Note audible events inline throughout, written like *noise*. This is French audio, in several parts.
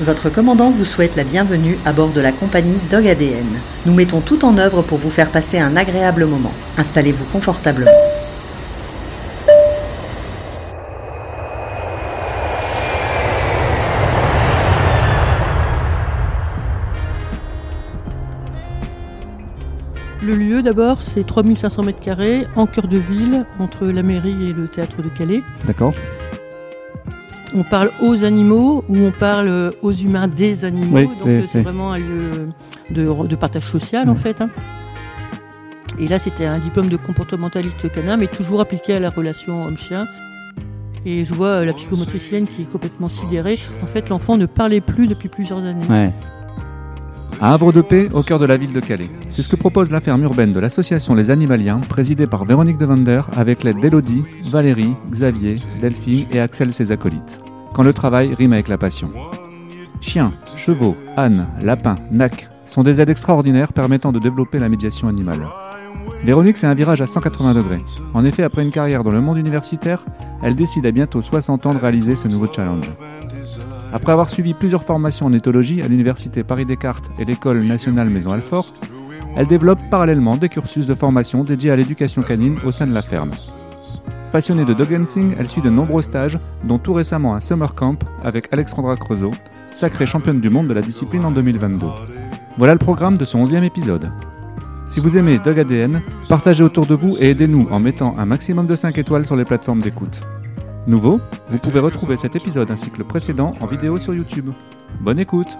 Votre commandant vous souhaite la bienvenue à bord de la compagnie Dog ADN. Nous mettons tout en œuvre pour vous faire passer un agréable moment. Installez-vous confortablement. Le lieu d'abord, c'est 3500 mètres carrés en cœur de ville, entre la mairie et le théâtre de Calais. D'accord. On parle aux animaux ou on parle aux humains des animaux. Oui, donc oui, c'est oui. vraiment un lieu de, de partage social en fait. hein. Et là, c'était un diplôme de comportementaliste canin, mais toujours appliqué à la relation homme-chien. Et je vois la psychomotricienne qui est complètement sidérée. En fait, l'enfant ne parlait plus depuis plusieurs années. Ouais. À Havre de Paix, au cœur de la ville de Calais. C'est ce que propose la ferme urbaine de l'association Les Animaliens, présidée par Véronique de Vander, avec l'aide d'Elodie, Valérie, Xavier, Delphine et Axel ses acolytes. Quand le travail rime avec la passion. Chiens, chevaux, ânes, lapins, nacs sont des aides extraordinaires permettant de développer la médiation animale. Véronique, c'est un virage à 180 degrés. En effet, après une carrière dans le monde universitaire, elle décide à bientôt 60 ans de réaliser ce nouveau challenge. Après avoir suivi plusieurs formations en éthologie à l'université Paris-Descartes et l'école nationale Maison Alfort, elle développe parallèlement des cursus de formation dédiés à l'éducation canine au sein de la ferme. Passionnée de dog dancing, elle suit de nombreux stages, dont tout récemment un summer camp avec Alexandra Creusot, sacrée championne du monde de la discipline en 2022. Voilà le programme de son 11e épisode. Si vous aimez Dog ADN, partagez autour de vous et aidez-nous en mettant un maximum de 5 étoiles sur les plateformes d'écoute. Nouveau, vous pouvez retrouver cet épisode ainsi que le précédent en vidéo sur YouTube. Bonne écoute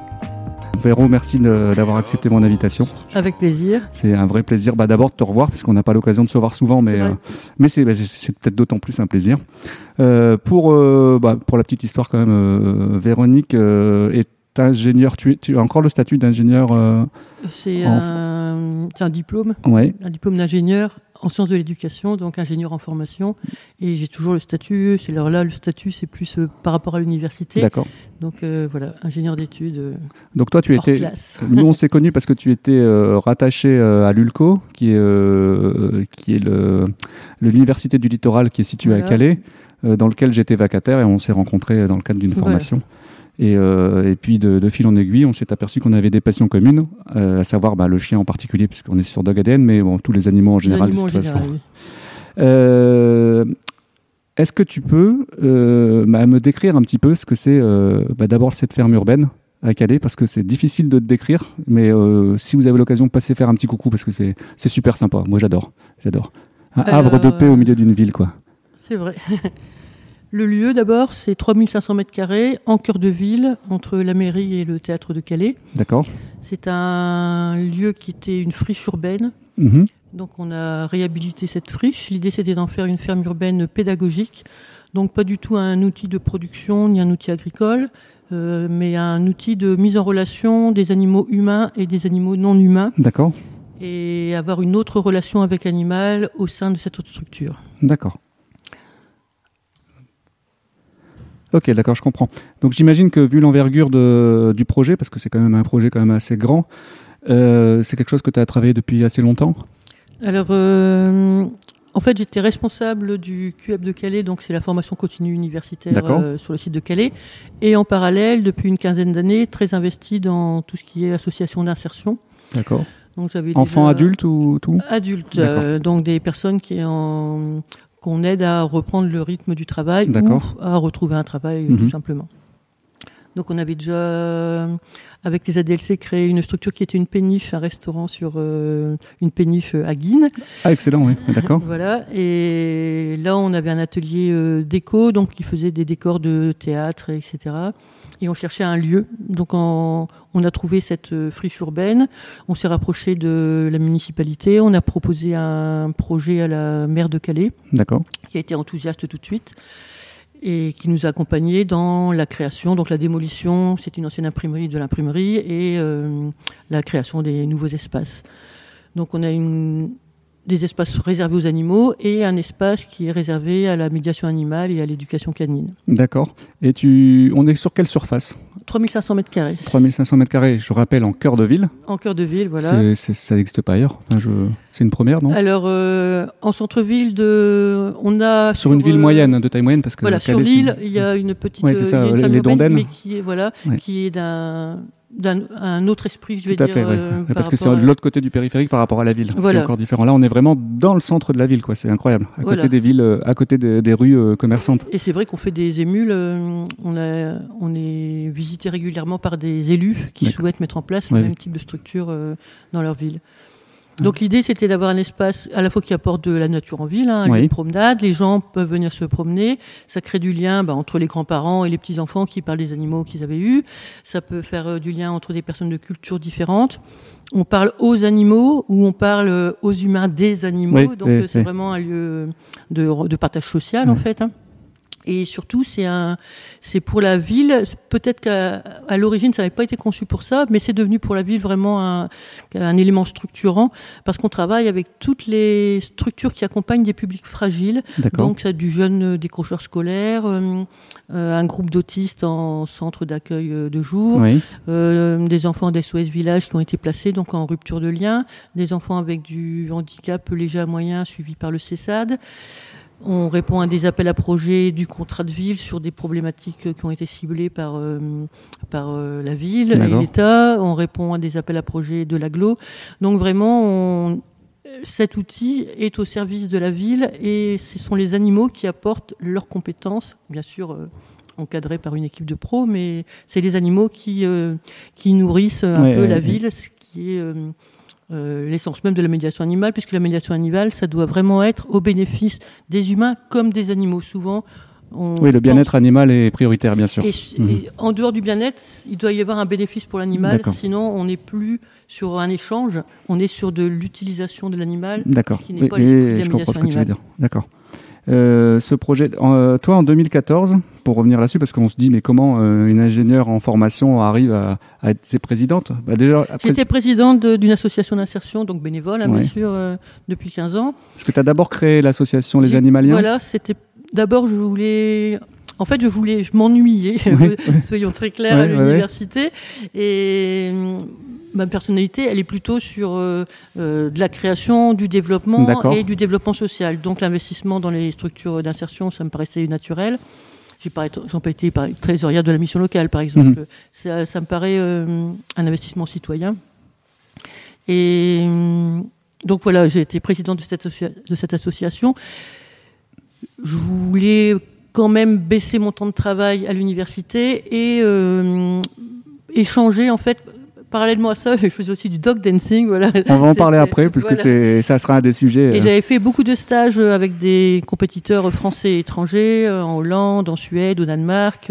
Véro, merci d'avoir accepté mon invitation. Avec plaisir. C'est un vrai plaisir bah, d'abord de te revoir, puisqu'on n'a pas l'occasion de se voir souvent, mais, C'est euh, mais c'est bah, peut-être d'autant plus un plaisir. Euh, pour, euh, bah, pour la petite histoire quand même, euh, Véronique euh, est ingénieure, tu, as encore le statut d'ingénieur euh, C'est En- un, diplôme, Ouais, un diplôme d'ingénieur en sciences de l'éducation, donc ingénieur en formation. Et j'ai toujours le statut, c'est alors là, le statut, c'est plus euh, par rapport à l'université. d'accord. Donc euh, voilà, ingénieur d'études euh, Donc toi, tu hors étais, classe. *laughs* Nous, on s'est connus parce que tu étais rattaché à l'ULCO, qui est, qui est l'université du littoral qui est située à. Calais, dans lequel j'étais vacataire et on s'est rencontrés dans le cadre d'une Voilà. formation. Et, euh, et puis de, de fil en aiguille, on s'est aperçu qu'on avait des passions communes, euh, à savoir bah, le chien en particulier, puisqu'on est sur Dog ADN, mais bon, tous les animaux en général. animaux de toute façon. oui. Euh, Est-ce que tu peux euh, bah, me décrire un petit peu ce que c'est euh, bah, d'abord cette ferme urbaine à Calais parce que c'est difficile de te décrire, mais euh, si vous avez l'occasion de passer faire un petit coucou parce que c'est super sympa. Moi j'adore, j'adore. Un havre de paix au milieu d'une ville quoi. C'est vrai. *laughs* Le lieu, d'abord, c'est 3500 mètres carrés en cœur de ville, entre la mairie et le théâtre de Calais. D'accord. C'est un lieu qui était une friche urbaine. Mhm. Donc on a réhabilité cette friche. L'idée c'était d'en faire une ferme urbaine pédagogique. Donc pas du tout un outil de production ni un outil agricole, euh, mais un outil de mise en relation des animaux humains et des animaux non humains D'accord. et avoir une autre relation avec l'animal au sein de cette autre structure. D'accord. Ok, d'accord, je comprends. Donc j'imagine que vu l'envergure du projet, parce que c'est quand même un projet quand même assez grand, euh, c'est quelque chose que tu as travaillé depuis assez longtemps? Alors, euh, en fait, j'étais responsable du QEP de Calais, donc c'est la formation continue universitaire euh, sur le site de Calais. Et en parallèle, depuis une quinzaine d'années, très investi dans tout ce qui est association d'insertion. D'accord. Donc, j'avais Enfants, déjà- adultes ou tout? Adultes, donc des personnes qui en- qu'on aide à reprendre le rythme du travail ou à retrouver un travail, euh, Mhm. tout simplement. Donc on avait déjà, euh, avec les ADLC, créé une structure qui était une péniche, un restaurant sur euh, une péniche à Guine. Ah, excellent, oui, *laughs* d'accord. Voilà. Et là, on avait un atelier euh, déco, donc qui faisait des décors de théâtre, etc. Et on cherchait un lieu. Donc, on, on a trouvé cette euh, friche urbaine. On s'est rapproché de la municipalité. On a proposé un projet à la maire de Calais, D'accord. qui a été enthousiaste tout de suite et qui nous a accompagnés dans la création, donc la démolition, c'est une ancienne imprimerie de l'imprimerie, et euh, la création des nouveaux espaces. Donc on a une, des espaces réservés aux animaux et un espace qui est réservé à la médiation animale et à l'éducation canine. D'accord. Et tu, on est sur quelle surface? 3500 mètres carrés. 3500 mètres carrés, je rappelle, en cœur de ville. En cœur de ville, voilà. C'est- c'est- ça n'existe pas ailleurs. Enfin, je... C'est une première, non? Alors, euh, en centre-ville, de... on a. Sur une ville euh, moyenne, de taille moyenne, parce que Voilà, sur Calais, l'île, il y a une petite. Ouais, c'est euh, ça, il y a une les- les mais qui est, voilà, Ouais. qui est d'un d'un un autre esprit, je vais Tout à dire. fait, euh, parce que c'est à- de l'autre côté du périphérique par rapport à la ville. Voilà. C'est encore différent. Là, on est vraiment dans le centre de la ville, quoi. C'est incroyable. À Voilà. côté des villes, euh, à côté des, des rues euh, commerçantes. Et c'est vrai qu'on fait des émules. euh, On, a, on est visité régulièrement par des élus qui souhaitent mettre en place le même type de structure dans leur ville. Donc l'idée, c'était d'avoir un espace à la fois qui apporte de la nature en ville, hein, un lieu Oui. de promenade, les gens peuvent venir se promener, ça crée du lien bah, entre les grands-parents et les petits-enfants qui parlent des animaux qu'ils avaient eus, ça peut faire euh, du lien entre des personnes de cultures différentes. On parle aux animaux ou on parle euh, aux humains des animaux, Oui, donc oui, euh, c'est vraiment un lieu de, de partage social en fait. hein. Et surtout, c'est un, c'est pour la ville. Peut-être qu'à à l'origine, ça n'avait pas été conçu pour ça, mais c'est devenu pour la ville vraiment un, un élément structurant parce qu'on travaille avec toutes les structures qui accompagnent des publics fragiles. D'accord. Donc, ça du jeune euh, décrocheur scolaire, euh, euh, un groupe d'autistes en centre d'accueil de jour, Oui. euh, des enfants d'SOS Village qui ont été placés donc en rupture de lien, des enfants avec du handicap léger à moyen suivis par le CESAD. On répond à des appels à projets du contrat de ville sur des problématiques qui ont été ciblées par, euh, par euh, la ville et l'État. On répond à des appels à projets de l'aglo. Donc vraiment, on- cet outil est au service de la ville et ce sont les animaux qui apportent leurs compétences, bien sûr euh, encadrées par une équipe de pros, mais c'est les animaux qui, qui nourrissent un Ouais, peu la ville, ce qui est euh, l'essence même de la médiation animale, puisque la médiation animale, ça doit vraiment être au bénéfice des humains comme des animaux. Souvent, on Oui, le bien-être animal est prioritaire, bien sûr. et, Mhm. et en dehors du bien-être, il doit y avoir un bénéfice pour l'animal, sinon on n'est plus sur un échange, on est sur de l'utilisation de l'animal, D'accord. ce qui n'est Oui, pas l'esprit de la médiation dire. D'accord. Euh, ce projet, euh, toi en 2014, pour revenir là-dessus, parce qu'on se dit mais comment euh, une ingénieure en formation arrive à, à être ses présidentes? Bah déjà, après, J'étais présidente de- d'une association d'insertion, donc bénévole, hein, Ouais. bien sûr, euh, depuis 15 ans. Parce que tu as d'abord créé l'association Les Animaliens? Voilà, c'était. D'abord, je voulais. En fait, je voulais, je m'ennuyais, *laughs* Oui, *laughs* soyons très clairs, à l'université. Et hum, ma personnalité, elle est plutôt sur euh, de la création, du développement et du développement social. Donc, l'investissement dans les structures d'insertion, ça me paraissait naturel. Été- j'ai pas été par- trésorière de la mission locale, par exemple. Mhm. Ça, ça me paraît euh, un investissement citoyen. Et hum, donc voilà, j'ai été présidente de cette, associa- de cette association. Je voulais quand même baisser mon temps de travail à l'université et euh, échanger en fait. Parallèlement à ça, je faisais aussi du dog dancing. Voilà. On va en parler après, puisque voilà. ça sera un des sujets. Et euh, j'avais fait beaucoup de stages euh, avec des compétiteurs français et étrangers, euh, en Hollande, en Suède, au Danemark.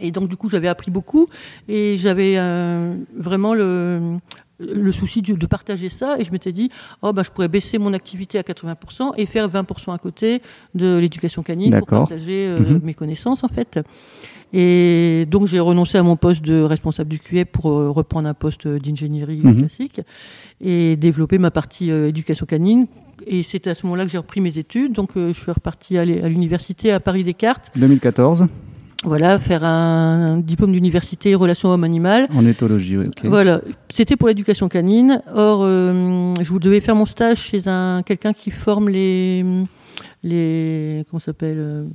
Et donc, du coup, j'avais appris beaucoup. Et j'avais euh, vraiment le, le souci de, de partager ça. Et je m'étais dit, oh, ben, je pourrais baisser mon activité à 80% et faire 20% à côté de l'éducation canine pour partager euh, Mhm. mes connaissances, en fait. Et donc, j'ai renoncé à mon poste de responsable du QE pour euh, reprendre un poste d'ingénierie Mhm. classique et développer ma partie euh, éducation canine. Et c'est à ce moment-là que j'ai repris mes études. Donc, euh, je suis repartie à l'université à Paris Descartes. 2014, Voilà, faire un, un diplôme d'université relations homme-animal. en éthologie. oui. Voilà, c'était pour l'éducation canine. Or, euh, je vous devais faire mon stage chez un quelqu'un qui forme les les comment s'appelle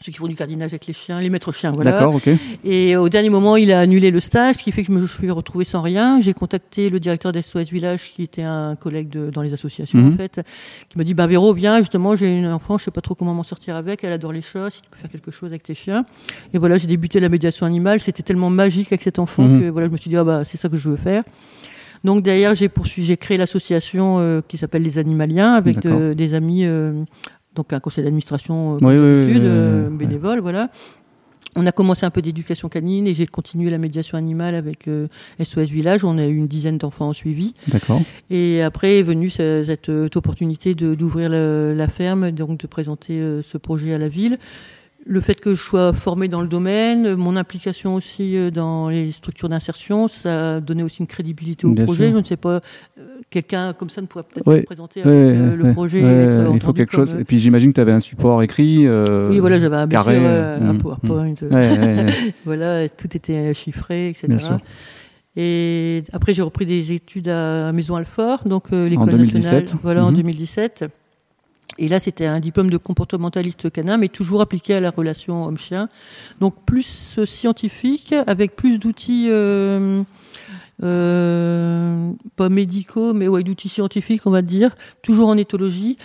ceux qui font du cardinage avec les chiens, les maîtres chiens. Voilà. D'accord, ok. Et au dernier moment, il a annulé le stage, ce qui fait que je me suis retrouvée sans rien. J'ai contacté le directeur d'SOS Village, qui était un collègue de, dans les associations, Mhm. en fait, qui m'a dit, ben Véro, viens, justement, j'ai une enfant, je sais pas trop comment m'en sortir avec, elle adore les chats, si tu peux faire quelque chose avec tes chiens. Et voilà, j'ai débuté la médiation animale, c'était tellement magique avec cet enfant Mhm. que voilà, je me suis dit, ah bah, c'est ça que je veux faire. Donc derrière, j'ai poursuivi, j'ai créé l'association euh, qui s'appelle les Animaliens avec de- des amis, euh, donc un conseil d'administration euh, Oui, euh, bénévole, voilà. On a commencé un peu d'éducation canine et j'ai continué la médiation animale avec euh, SOS Village. On a eu une dizaine d'enfants en suivi. D'accord. Et après est venue ce- cette, euh, opportunité de- d'ouvrir la ferme, donc de présenter euh, ce projet à la ville. Le fait que je sois formée dans le domaine, mon implication aussi euh, dans les structures d'insertion, ça a donné aussi une crédibilité au Bien projet. sûr. Je ne sais pas, euh, quelqu'un comme ça ne pourrait peut-être se présenter avec le projet. être il faut quelque chose. euh, Et puis j'imagine que tu avais un support écrit. euh, oui, voilà, j'avais un, carré, euh, un PowerPoint. *laughs* Voilà, tout était chiffré, etc. Bien sûr. Et après, j'ai repris des études à Maison Alfort, donc euh, l'école 2017. nationale, voilà, en Mhm. 2017. Et là, c'était un diplôme de comportementaliste canin, mais toujours appliqué à la relation homme-chien. Donc plus euh, scientifique, avec plus d'outils, euh, euh, pas médicaux, mais ouais, d'outils scientifiques, on va dire, toujours en éthologie.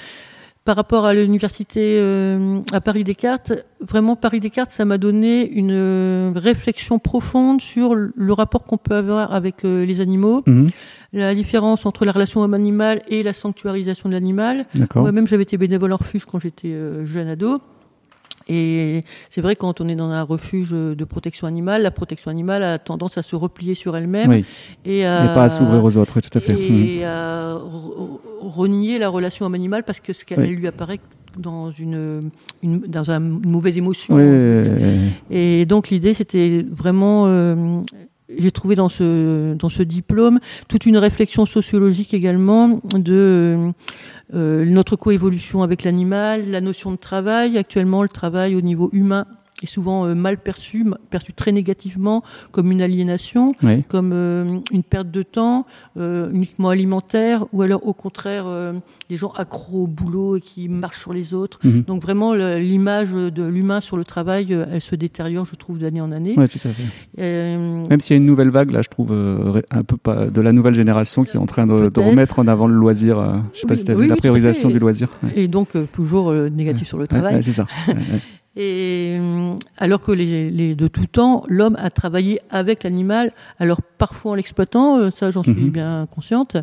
Par rapport à l'université euh, à Paris-Descartes, vraiment Paris-Descartes, ça m'a donné une euh, réflexion profonde sur le rapport qu'on peut avoir avec euh, les animaux, Mhm. la différence entre la relation homme-animal et la sanctuarisation de l'animal. Moi-même, j'avais été bénévole en refuge quand j'étais euh, jeune ado. Et c'est vrai, quand on est dans un refuge de protection animale, la protection animale a tendance à se replier sur elle-même Oui, et, et à, pas à s'ouvrir aux autres, tout à fait. Et à re- renier la relation homme-animal parce que ce qu'elle Oui. lui apparaît dans une, une- dans un- une mauvaise émotion. Oui. Et donc l'idée, c'était vraiment, euh, j'ai trouvé dans ce, dans ce diplôme toute une réflexion sociologique également de euh, notre coévolution avec l'animal, la notion de travail. Actuellement, le travail au niveau humain est souvent euh, mal perçu, perçu très négativement comme une aliénation, Oui. comme euh, une perte de temps euh, uniquement alimentaire, ou alors au contraire des gens accros au boulot et qui marchent sur les autres. Mhm. Donc vraiment, l'image de l'humain sur le travail, elle se détériore, je trouve, d'année en année. Ouais, tout à fait. Même s'il y a une nouvelle vague, là, je trouve, un peu pas, de la nouvelle génération qui est en train de, remettre en avant le loisir. je sais pas Oui, si tu as oui, vu la oui, priorisation du loisir. Ouais. et donc, toujours négatif sur le Ouais, travail. ouais, c'est ça. *laughs* Et euh, alors que les, les- de tout temps, l'homme a travaillé avec l'animal, alors parfois en l'exploitant, euh, ça j'en suis Mhm. bien consciente,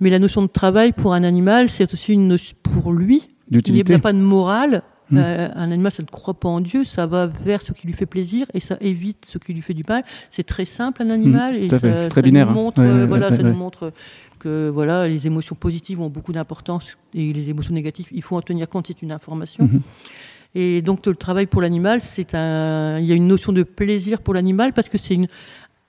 mais la notion de travail pour un animal, c'est aussi une notion pour lui. Il n'y a pas de morale. Mhm. Euh, un animal, ça ne croit pas en Dieu, ça va vers ce qui lui fait plaisir et ça évite ce qui lui fait du mal. C'est très simple un animal et tout à fait. ça, C'est très ça binaire, nous hein. montre, Ouais, euh, ouais, voilà, ouais, ça nous montre que voilà, les émotions positives ont beaucoup d'importance et les émotions négatives, il faut en tenir compte, c'est une information. Et donc le travail pour l'animal, c'est un, il y a une notion de plaisir pour l'animal parce que c'est une,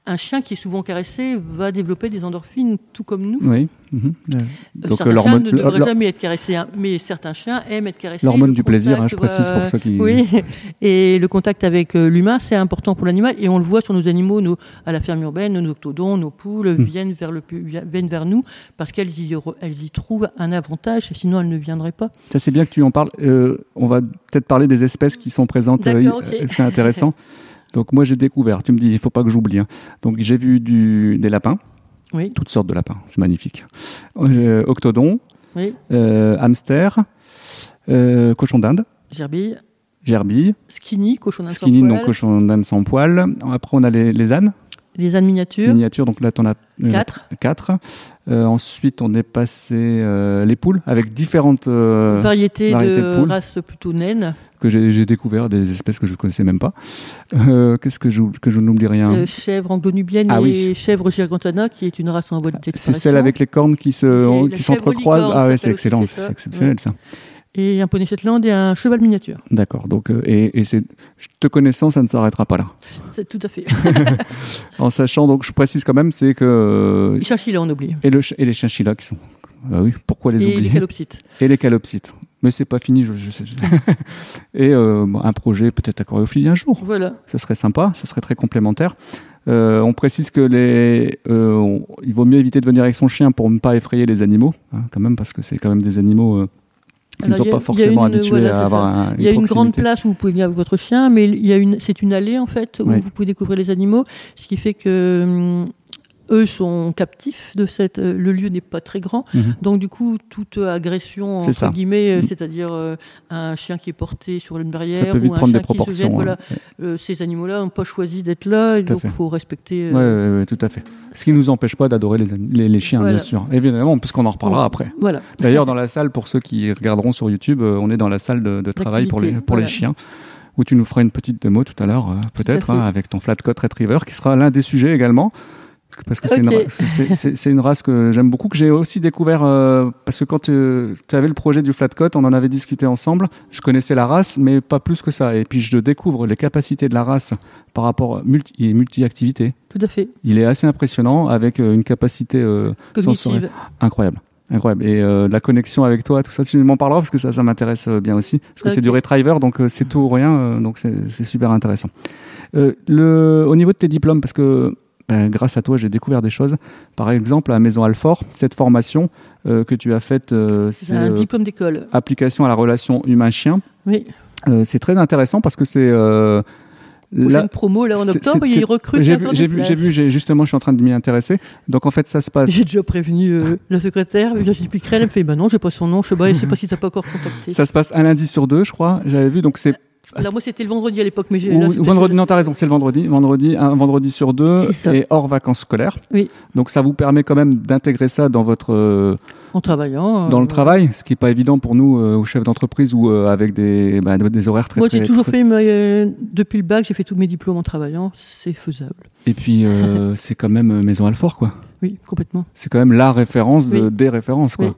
un chien qui est souvent caressé va développer des endorphines tout comme nous. Oui. Euh, Euh, Donc, certains l'hormone- chiens ne devraient jamais être caressés, hein, mais certains chiens aiment être caressés. L'hormone du plaisir, hein, je précise va- pour ceux qui. Oui, *laughs* et le contact avec euh, l'humain, c'est important pour l'animal, et on le voit sur nos animaux, nos, à la ferme urbaine, nos octodons, nos poules Hmm. viennent vers le viennent vers nous parce qu'elles y, elles y trouvent un avantage, sinon elles ne viendraient pas. Ça, c'est bien que tu en parles. Euh, on va peut-être parler des espèces qui sont présentes. euh, euh, c'est intéressant. *laughs* Donc, moi, j'ai découvert. Tu me dis, il faut pas que j'oublie. hein. Donc, j'ai vu du, des lapins, Oui, toutes sortes de lapins. C'est magnifique. Euh, octodons, oui, euh, hamster, euh, cochon d'Inde, gerbille, gerbille, skinny, cochon skinny, sans donc poil, cochon d'Inde sans poil. Après, on a les, les ânes, les ânes miniatures, miniatures. Donc là, tu en as euh, quatre, quatre. Euh, ensuite, on est passé euh, les poules avec différentes variété, variétés de de, poules. races plutôt naines, que j'ai découvert des espèces que je connaissais même pas. Euh, Qu'est-ce que je que je n'oublie rien euh, chèvre anglo-nubienne Ah et oui. chèvre gigantana, qui est une race en voie de C'est celle avec les cornes qui se s'entrecroisent. licorne, Ah ouais, c'est excellent, c'est exceptionnel ça. Et un poney Shetland et un cheval miniature. D'accord. Donc euh, et, et c'est te connaissant, ça ne s'arrêtera pas là. *laughs* C'est tout à fait. *laughs* En sachant donc, je précise quand même, c'est que euh, Les chinchillas, on oublie. et le ch- et les chinchillas qui sont. Ah oui, pourquoi les Et les oublier? calopsites. Et les calopsites. Mais c'est pas fini, je, je sais. je- *laughs* et euh, un projet peut-être à choréophilie un jour. Voilà. ce serait sympa, ce serait très complémentaire. Euh, on précise que les, euh, on- il vaut mieux éviter de venir avec son chien pour ne pas effrayer les animaux, hein, quand même, parce que c'est quand même des animaux qui ne sont a- pas forcément une- habitués voilà, à avoir un, Il y a une grande place où vous pouvez venir avec votre chien, mais il y a une, c'est une allée en fait où Oui. vous pouvez découvrir les animaux, ce qui fait que hum, eux sont captifs de cette. euh, le lieu n'est pas très grand, Mhm. donc du coup toute agression entre ça. guillemets, euh, Mhm. c'est-à-dire euh, un chien qui est porté sur une barrière peut vite ou un prendre chien des qui se proportions. jette, voilà, hein. euh, ces animaux-là n'ont pas choisi d'être là, et Tout donc il faut respecter. Euh, ouais, ouais, tout à fait. Ce qui ne nous empêche pas d'adorer les, ani- les, les chiens, Voilà. bien sûr. Évidemment, puisqu'on en reparlera après. Voilà. *laughs* D'ailleurs, dans la salle, pour ceux qui regarderont sur YouTube, on est dans la salle de, de travail pour les, chiens, où tu nous feras une petite démo tout à l'heure, euh, peut-être, hein, avec ton flat coat retriever, qui sera l'un des sujets également. Parce que c'est une, race que j'aime beaucoup, que j'ai aussi découvert euh, parce que quand tu avais le projet du flat coat, on en avait discuté ensemble. Je connaissais la race, mais pas plus que ça. Et puis je découvre les capacités de la race par rapport à multi, il est multi-activité. Tout à fait. Il est assez impressionnant avec euh, une capacité euh, sensorielle incroyable. Incroyable. Et euh, la connexion avec toi, tout ça, tu m'en parleras parce que ça, ça m'intéresse euh, bien aussi. Parce que c'est du retriever, donc euh, c'est tout ou rien, euh, donc c'est super intéressant. Euh, le, au niveau de tes diplômes, parce que ben, grâce à toi, j'ai découvert des choses. Par exemple, à Maison Alfort, cette formation euh, que tu as faite, euh, C'est un euh, diplôme d'école. application à la relation humain-chien. Oui. C'est très intéressant parce que c'est euh, là- promo là en octobre, ils recrutent. J'ai vu, j'ai vu, justement, je suis en train de m'y intéresser. Donc en fait, ça se passe. J'ai déjà prévenu euh, *laughs* la secrétaire, Virginie Picrel, elle me fait bah non, j'ai pas son nom, je sais pas, je sais pas si t'as pas encore contacté. Ça se passe un lundi sur deux, je crois. J'avais vu. Donc c'est Alors moi c'était le vendredi à l'époque, mais j'ai vendredi, non, t'as raison, c'est le vendredi. Vendredi, un vendredi sur deux et hors vacances scolaires. Oui. Donc ça vous permet quand même d'intégrer ça dans votre euh, en travaillant. dans euh, le travail, ce qui est pas évident pour nous euh, aux chefs d'entreprise ou euh, avec des bah, des horaires très Moi j'ai toujours très- fait mais, depuis le bac, j'ai fait tous mes diplômes en travaillant, c'est faisable. Et puis *laughs* c'est quand même Maison Alfort quoi. Oui, complètement. C'est quand même la référence de, Oui. des références quoi. Oui.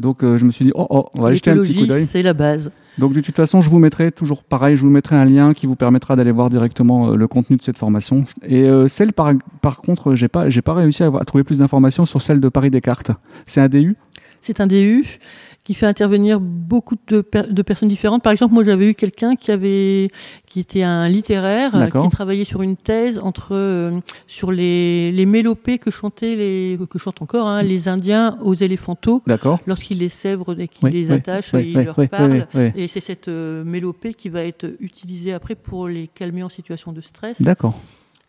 Donc euh, je me suis dit oh, oh on va aller jeter un petit coup d'œil. c'est la base. Donc de toute façon, je vous mettrai toujours pareil, je vous mettrai un lien qui vous permettra d'aller voir directement euh, le contenu de cette formation. Et euh, celle par, par contre, j'ai pas j'ai pas réussi à, avoir- à trouver plus d'informations sur celle de Paris Descartes. C'est un DU C'est un DU qui fait intervenir beaucoup de, per- de personnes différentes. Par exemple, moi j'avais eu quelqu'un qui avait qui était un littéraire euh, qui travaillait sur une thèse entre euh, sur les, les mélopées que chantaient les que chantent encore hein, les Indiens aux éléphantaux D'accord. lorsqu'ils les sèvrent et qu'ils Oui, les attachent oui, et ils oui, leur parlent. Et c'est cette euh, mélopée qui va être utilisée après pour les calmer en situation de stress. D'accord.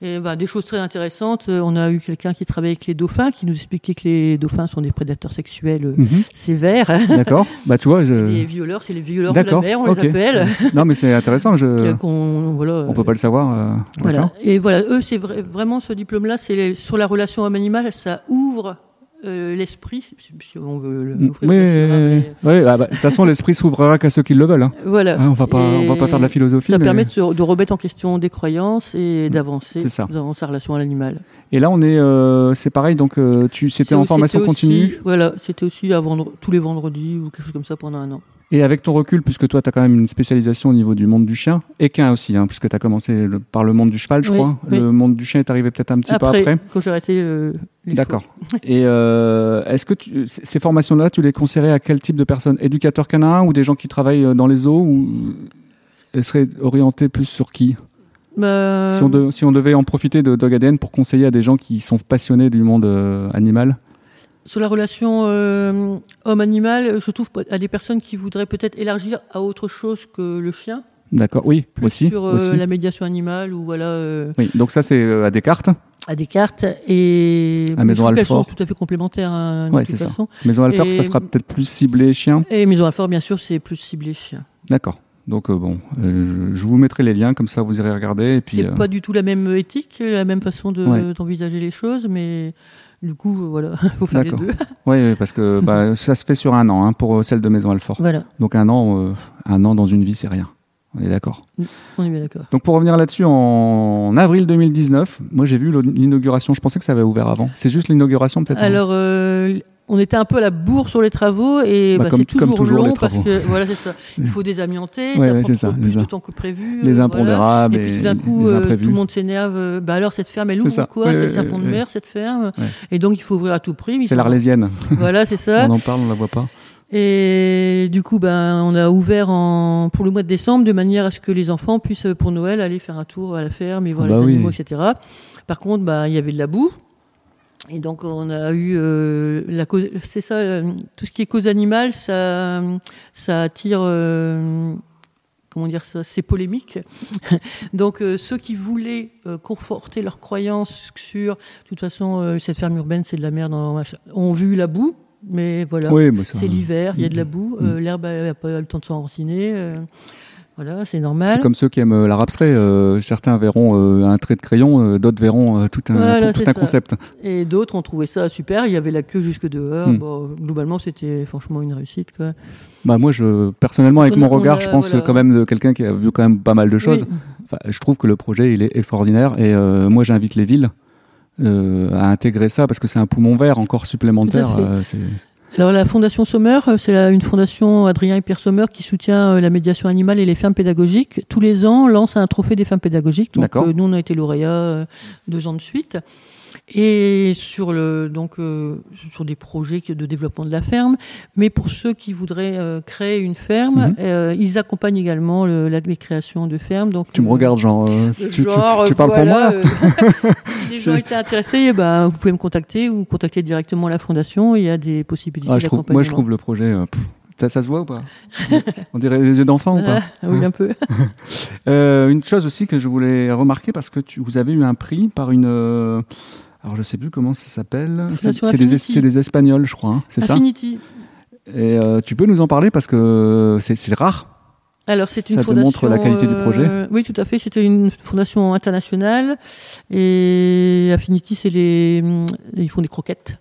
Et ben, des choses très intéressantes. Euh, On a eu quelqu'un qui travaillait avec les dauphins, qui nous expliquait que les dauphins sont des prédateurs sexuels euh, Mhm. sévères. *laughs* D'accord. Bah tu vois, je... Des violeurs, c'est les violeurs de la mer, on les appelle. *laughs* non mais c'est intéressant. Je... Euh, qu'on- voilà, On peut pas le savoir. euh, voilà. Et voilà, eux, c'est vrai- vraiment ce diplôme-là, c'est sur la relation homme-animal, ça ouvre euh, l'esprit, si on veut le- Mm. Oui, mais- bah, de *laughs* toute façon, l'esprit s'ouvrira qu'à ceux qui le veulent. hein. Voilà. Hein, on va pas, on va pas faire de la philosophie. Ça mais- permet de, se- de remettre en question des croyances et d'avancer C'est ça. dans sa relation à l'animal. Et là, on est, euh, c'est pareil. Donc, euh, tu, c'était en formation aussi- continue. Voilà, c'était aussi à vendre tous les vendredis ou quelque chose comme ça pendant un an. Et avec ton recul, puisque toi, tu as quand même une spécialisation au niveau du monde du chien, équin aussi, hein, puisque tu as commencé le- par le monde du cheval, je Oui, crois. oui. Le monde du chien est arrivé peut-être un petit peu après. quand j'ai arrêté euh, D'accord. *laughs* Et euh, est-ce que tu- ces formations-là, tu les conseillerais à quel type de personnes? Éducateurs canins ou des gens qui travaillent euh, dans les zoos ou elles seraient orientées plus sur qui? Bah, si, on de- si on devait en profiter de Dog ADN pour conseiller à des gens qui sont passionnés du monde euh, animal Sur la relation euh, homme-animal, je trouve à des personnes qui voudraient peut-être élargir à autre chose que le chien, D'accord, oui, plus aussi. sur euh, aussi. la médiation animale ou voilà euh, Oui, donc ça, c'est à Descartes. à des cartes et À mais Maison sont Alfort. tout à fait complémentaires hein, Ouais, c'est ça. façon. Maison Alfort, Et- ça sera peut-être plus ciblé chien. Et Maison Alfort, bien sûr, c'est plus ciblé chien. D'accord. Donc euh, bon, euh, je, je vous mettrai les liens, comme ça vous irez regarder. Et puis, C'est euh, pas du tout la même éthique, la même façon de- Ouais. d'envisager les choses, mais du coup, euh, voilà, il *laughs* faut faire les deux. ouais, parce que bah, *laughs* ça se fait sur un an hein, pour euh, celle de Maison Alfort. Voilà, Donc un an, euh, un an dans une vie, c'est rien. On est d'accord. on est bien d'accord. Donc pour revenir là-dessus, en avril 2019, moi j'ai vu l'inauguration. Je pensais que ça avait ouvert avant. C'est juste l'inauguration peut-être. hein? Alors, euh, on était un peu à la bourre sur les travaux et Bah, bah, c'est toujours, long parce que voilà, c'est ça. *laughs* Il faut désamianter, Ouais, ça ouais, prend ça, plus de temps que prévu. les euh, voilà. impondérables Et puis tout d'un et coup, euh, tout le monde s'énerve. euh, Bah alors cette ferme, elle ouvre ou quoi? Ouais, C'est le serpent de mer cette ferme. Et donc il faut ouvrir à tout prix. C'est l'Arlésienne. Voilà, c'est ça. *laughs* on en parle, on la voit pas. Et du coup, ben, on a ouvert en, pour le mois de décembre de manière à ce que les enfants puissent, euh, pour Noël, aller faire un tour à la ferme et voir bah les oui. animaux, etc. Par contre, ben, il y avait de la boue. Et donc, on a eu euh, la cause. C'est ça, euh, tout ce qui est cause animale, ça, ça attire. euh, comment dire ça C'est polémique. *laughs* donc, euh, ceux qui voulaient euh, conforter leurs croyances sur, de toute façon, euh, cette ferme urbaine, c'est de la merde, ont vu la boue. Mais voilà. Oui, bah, ça- C'est l'hiver, il y a de la boue, Mm. euh, l'herbe n'a pas eu le temps de s'enraciner. Voilà, c'est normal. C'est comme ceux qui aiment euh, l'art abstrait. euh, certains verront euh, un trait de crayon, euh, d'autres verront tout un, Voilà, tout un concept. Et d'autres ont trouvé ça super, il y avait la queue jusque dehors. Mm. Bon, globalement, c'était franchement une réussite. Quoi. Bah moi, je personnellement, avec On mon on regard, a- je pense voilà. quand même de quelqu'un qui a vu quand même pas mal de choses. Oui. Enfin, je trouve que le projet il est extraordinaire et moi j'invite les villes à intégrer ça parce que c'est un poumon vert encore supplémentaire. Alors la Fondation Sommer, c'est une fondation Adrien et Pierre Sommer qui soutient la médiation animale et les fermes pédagogiques. Tous les ans, lance un trophée des fermes pédagogiques. Donc nous, on a été lauréats deux ans de suite et sur le donc euh, sur des projets de développement de la ferme. Mais pour ceux qui voudraient euh, créer une ferme, mhm. euh, ils accompagnent également le, la, les créations de fermes. Donc tu me regardes genre, tu, tu, parles pour moi. *laughs* si les *laughs* gens étaient intéressés, eh ben vous pouvez me contacter ou contacter directement la fondation. Il y a des possibilités. Ah, moi, je trouve le projet. Ça, ça, se voit ou pas? *laughs* On dirait des yeux d'enfant ou pas? Ah, Oui, un peu. une chose aussi que je voulais remarquer, parce que tu, vous avez eu un prix par une, alors je sais plus comment ça s'appelle. C'est des, des, Espagnols, je crois. Hein, c'est ça Infinity. Et euh, tu peux nous en parler parce que c'est rare. Alors c'est une ça fondation. montre la qualité du projet. Euh, oui, tout à fait. C'était une fondation internationale et Affinity, c'est les, ils font des croquettes.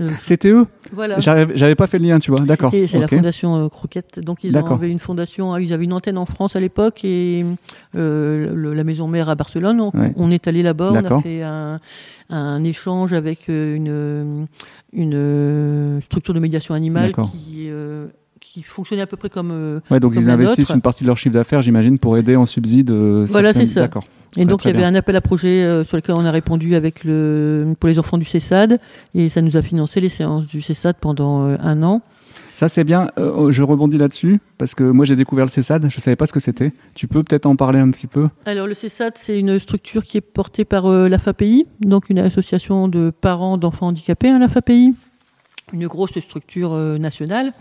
Euh, C'était eux Voilà. J'avais pas fait le lien, tu vois. D'accord. C'est la fondation euh, Croquette. Donc ils avaient une fondation, ils avaient une antenne en France à l'époque et euh, la maison mère à Barcelone. On, est allé là-bas, on a fait un, un échange avec une, une structure de médiation animale qui qui fonctionnait à peu près comme. ouais, donc ils investissent une partie de leur chiffre d'affaires, j'imagine, pour aider en subside. voilà, c'est ça. D'accord. Et donc il y avait un appel à projet euh, sur lequel on a répondu avec le pour les enfants du CESAD et ça nous a financé les séances du CESAD pendant euh, un an. Ça c'est bien. Euh, oh, je rebondis là-dessus parce que moi j'ai découvert le CESAD, je savais pas ce que c'était. Tu peux peut-être en parler un petit peu? Alors le CESAD c'est une structure qui est portée par la FAPI, donc une association de parents d'enfants handicapés, hein, la FAPI, une grosse structure nationale.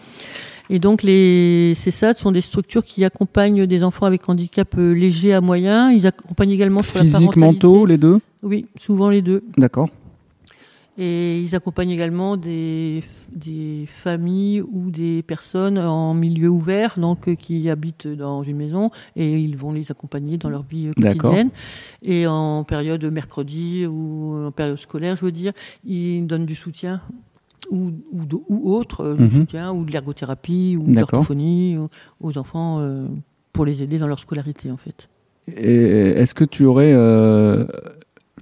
Et donc les CESAD sont des structures qui accompagnent des enfants avec handicap euh, léger à moyen. Ils accompagnent également sur Physique, la parentalité. mentaux, les deux? Oui, souvent les deux. D'accord. Et ils accompagnent également des, des familles ou des personnes en milieu ouvert, donc euh, qui habitent dans une maison, et ils vont les accompagner dans leur vie euh, quotidienne. Et en période mercredi ou en période scolaire, je veux dire, ils donnent du soutien ou, ou, ou autres, euh, mhm. soutien, ou de l'ergothérapie, ou de l'orthophonie aux enfants euh, pour les aider dans leur scolarité en fait. Est-ce que tu aurais, euh,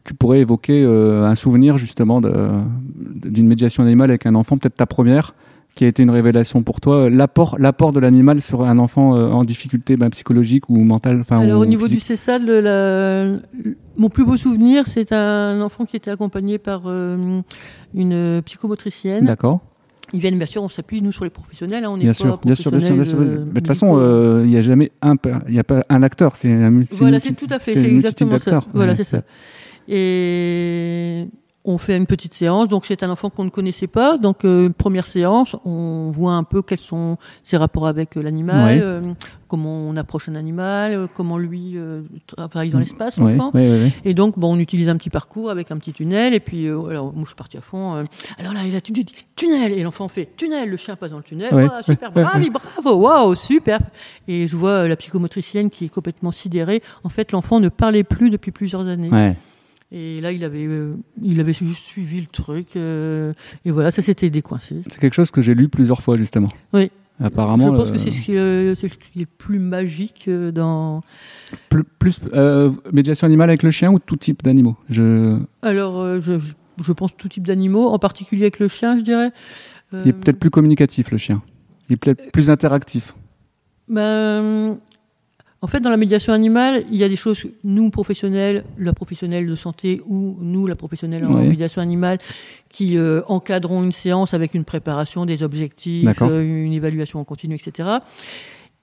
tu pourrais évoquer un souvenir justement d'une médiation animale avec un enfant, peut-être ta première, qui a été une révélation pour toi L'apport, l'apport de l'animal sur un enfant en difficulté ben, psychologique ou mentale Alors au niveau du CESAD, mon plus beau souvenir, c'est un enfant qui était accompagné par une psychomotricienne. D'accord. Ils viennent, bien sûr, on s'appuie, nous, sur les professionnels. Hein, on bien, sûr, bien, sûr, bien sûr, bien sûr, De toute façon, euh, il n'y a jamais un, y a pas un acteur, c'est un Voilà, c'est tout à fait, c'est exactement ça. Voilà, c'est ça. Et on fait une petite séance. Donc c'est un enfant qu'on ne connaissait pas. Donc euh, première séance, on voit un peu quels sont ses rapports avec euh, l'animal, euh, comment on approche un animal, comment lui travaille dans l'espace, l'enfant. et donc bon, on utilise un petit parcours avec un petit tunnel. Et puis alors moi je suis parti à fond. alors là il a dit tunnel et l'enfant fait tunnel. Le chien passe dans le tunnel. super, *laughs* bravo, bravo, waouh, super. Et je vois la psychomotricienne qui est complètement sidérée. En fait, l'enfant ne parlait plus depuis plusieurs années. Et là, il avait, euh, il avait juste suivi le truc. Euh, et voilà, ça s'était décoincé. C'est quelque chose que j'ai lu plusieurs fois, justement. Oui. Apparemment. Je pense que c'est ce, qui est le plus magique euh, dans. Plus, plus médiation animale avec le chien ou tout type d'animaux? Je... Alors, je, je, pense tout type d'animaux, en particulier avec le chien, je dirais. Il est peut-être plus communicatif, le chien. Il est peut-être plus interactif. Ben, en fait, dans la médiation animale, il y a des choses, nous, professionnels, la professionnelle de santé ou nous, la professionnelle en médiation animale, qui euh, encadrons une séance avec une préparation, des objectifs, euh, une évaluation en continu, etc.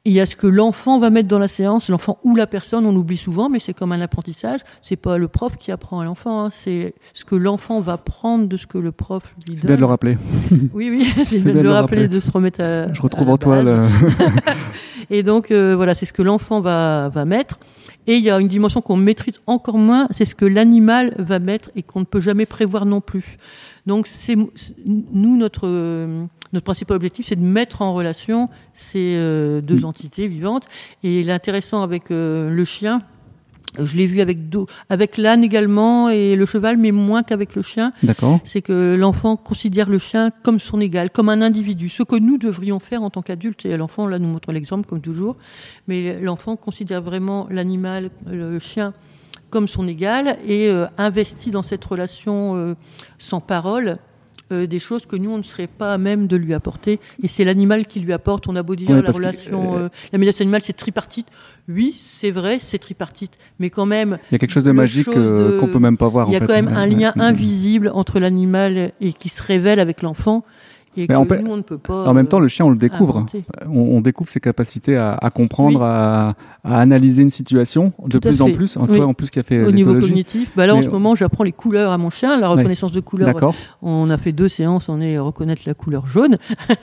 Il y a ce que l'enfant va mettre dans la séance, l'enfant ou la personne, on oublie souvent, mais c'est comme un apprentissage. C'est pas le prof qui apprend à l'enfant, hein. c'est ce que l'enfant va prendre de ce que le prof lui donne. C'est bien de le rappeler. *laughs* Oui, oui, c'est bien, de le rappeler, de se remettre à. Je retrouve en toi *laughs* *laughs* Et donc, euh, voilà, c'est ce que l'enfant va, va mettre. Et il y a une dimension qu'on maîtrise encore moins, c'est ce que l'animal va mettre et qu'on ne peut jamais prévoir non plus. Donc, c'est nous, notre, euh, notre principal objectif, c'est de mettre en relation ces euh, deux entités vivantes. Et l'intéressant avec le chien, je l'ai vu avec avec l'âne également et le cheval, mais moins qu'avec le chien. D'accord. C'est que l'enfant considère le chien comme son égal, comme un individu. Ce que nous devrions faire en tant qu'adultes, et l'enfant là nous montre l'exemple comme toujours, mais l'enfant considère vraiment l'animal, le chien, comme son égal et euh, investit dans cette relation euh, sans parole euh, des choses que nous, on ne serait pas à même de lui apporter. Et c'est l'animal qui lui apporte. On a beau dire la que, relation, euh, euh, la médiation animale, c'est tripartite. Oui, c'est vrai, c'est tripartite. Mais quand même, Il y a quelque chose de magique qu'on peut même pas voir. il y a en fait. quand même un lien invisible entre l'animal et qui se révèle avec l'enfant. Et Mais que nous, on ne peut pas. En même temps, euh, le chien, on le découvre. inventer. On, on découvre ses capacités à, à comprendre, Oui. à, à analyser une situation de plus en plus. En, Oui. toi, en plus, qui a fait Au niveau cognitif, bah là en Mais, ce euh, moment j'apprends les couleurs à mon chien, la reconnaissance de couleurs. D'accord. On a fait deux séances, on est reconnaître la couleur jaune.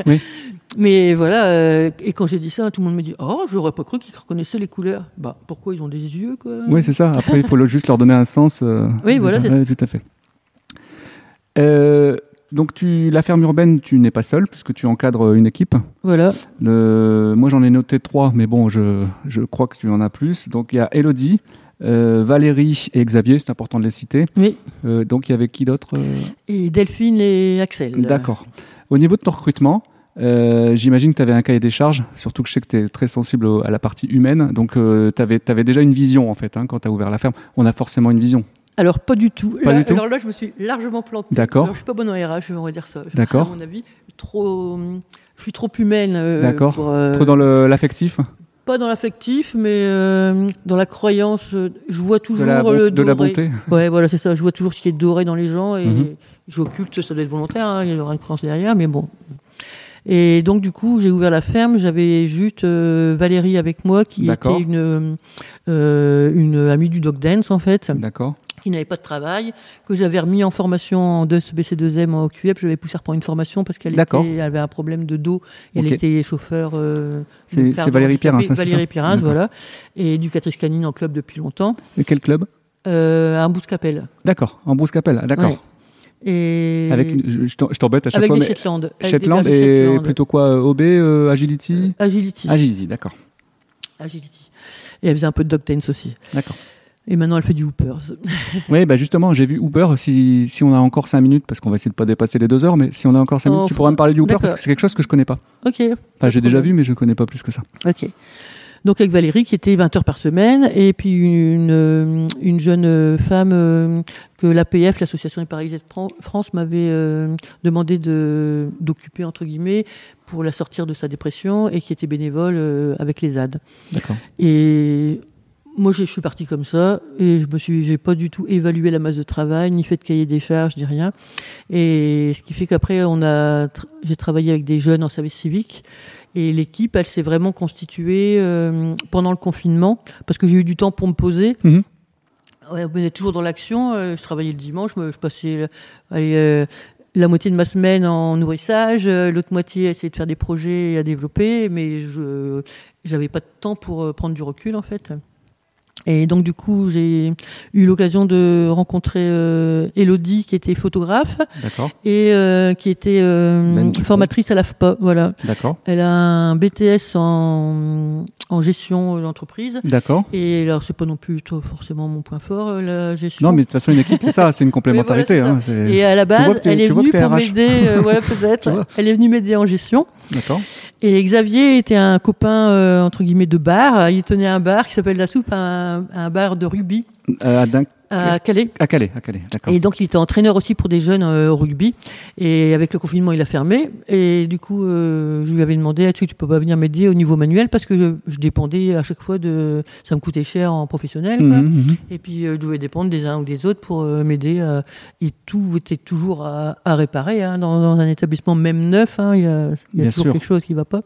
Oui. *laughs* Mais voilà, euh, et quand j'ai dit ça, tout le monde me dit Oh, j'aurais pas cru qu'ils reconnaissaient les couleurs. Bah pourquoi ils ont des yeux quoi Oui, c'est ça. Après, il faut le- juste leur donner un sens. euh, Oui, voilà, ça. c'est Ouais, tout à fait. Euh, donc, tu, la ferme urbaine, tu n'es pas seul puisque tu encadres une équipe. Voilà. Le, moi, j'en ai noté trois, mais bon, je, je crois que tu en as plus. Donc, il y a Elodie, euh, Valérie et Xavier, c'est important de les citer. Oui. Euh, donc, il y avait qui d'autre euh Et Delphine et Axel. D'accord. Au niveau de ton recrutement, euh, j'imagine que tu avais un cahier des charges, surtout que je sais que tu es très sensible à la partie humaine. Donc, tu avais, déjà une vision, en fait, hein, quand tu as ouvert la ferme. On a forcément une vision. Alors pas du tout. Pas Là- du tout Alors là, je me suis largement plantée. D'accord. Je suis pas bonne en RH, on va dire ça. D'accord. À mon avis, trop. Je suis trop humaine. euh, D'accord. euh, Trop dans l'affectif Pas dans l'affectif, mais euh, dans la croyance. Je vois de toujours la, le bon- de la bonté *laughs* Ouais, voilà, c'est ça. Je vois toujours ce qui est doré dans les gens et Mhm. j'occulte, ça doit être volontaire, hein, il y aura une croyance derrière, mais bon. Et donc, du coup, j'ai ouvert la ferme. J'avais juste euh, Valérie avec moi, qui était une, euh, une amie du dog dance, en fait, D'accord. Qui n'avait pas de travail, que j'avais remis en formation en 2 BC2M en QEP. Je l'avais poussé à reprendre une formation parce qu'elle avait un problème de dos. Elle était chauffeur. euh, C'est- Valérie. Pierrin, ça, c'est Valérie ça Pierrin, voilà. Et éducatrice canine en club depuis longtemps. Et quel club? Euh, un bout de capelle. D'accord. En Brousse-Capelle. Ah, D'accord. Ouais. Et Avec, une- je, t'embête à chaque avec fois. des mais Shetland. Avec des Shetland et Shetland. plutôt quoi euh, OB, euh, Agility? Agility. Agility, d'accord. Agility. Et elle faisait un peu de dog aussi. D'accord. Et maintenant, elle fait du Hoopers. *laughs* Oui, bah justement, j'ai vu Uber. Si, si on a encore 5 minutes, parce qu'on va essayer de pas dépasser les 2 heures, mais si on a encore 5 Oh, minutes, tu pourras me parler du Uber parce que c'est quelque chose que je connais pas. Ok. Enfin, j'ai déjà vu, mais je connais pas plus que ça. Ok. Donc avec Valérie qui était 20 heures par semaine et puis une, euh, une jeune euh, femme euh, que l'APF, l'Association des paralysés de Fran- France, m'avait demandé de d'occuper entre guillemets pour la sortir de sa dépression et qui était bénévole avec les ZAD. D'accord. Et moi, je suis partie comme ça et je me suis, j'ai pas du tout évalué la masse de travail, ni fait de cahier des charges, ni rien. Et ce qui fait qu'après, on a, j'ai travaillé avec des jeunes en service civique et l'équipe, elle s'est vraiment constituée euh, pendant le confinement parce que j'ai eu du temps pour me poser. Mhm. Ouais, on est toujours dans l'action. euh, je travaillais le dimanche, je passais euh, allez, euh, la moitié de ma semaine en nourrissage, l'autre moitié à essayer de faire des projets et à développer, mais je j'avais pas de temps pour prendre du recul en fait. Et donc du coup, j'ai eu l'occasion de rencontrer euh, Elodie qui était photographe et euh, qui était euh, formatrice à l'AFPA. Voilà. D'accord. Elle a un BTS en, en gestion d'entreprise. D'accord. Et alors, c'est pas non plus toi, forcément mon point fort, euh, la gestion. Non, mais de toute façon, une équipe, c'est ça, c'est une *laughs* complémentarité. Voilà, hein, Et à la base, elle est venue pour m'aider, euh, ouais, *laughs* peut-être. Elle est venue m'aider en gestion. D'accord. Et Xavier était un copain, euh, entre guillemets, de bar. Il tenait un bar qui s'appelle La Soupe, un, un bar de rugby Euh, à, à Calais. à Calais, à Calais, d'accord. Et donc, il était entraîneur aussi pour des jeunes euh, au rugby. Et avec le confinement, il a fermé. Et du coup, euh, je lui avais demandé, est-ce que tu peux pas venir m'aider au niveau manuel? Parce que je, je dépendais à chaque fois de... Ça me coûtait cher en professionnel. quoi. Mhm, mhm. Et puis, euh, je devais dépendre des uns ou des autres pour m'aider. et tout était toujours à, à réparer. hein, dans, dans un établissement même neuf, hein, il y a, il y a Bien toujours sûr. quelque chose qui va pas.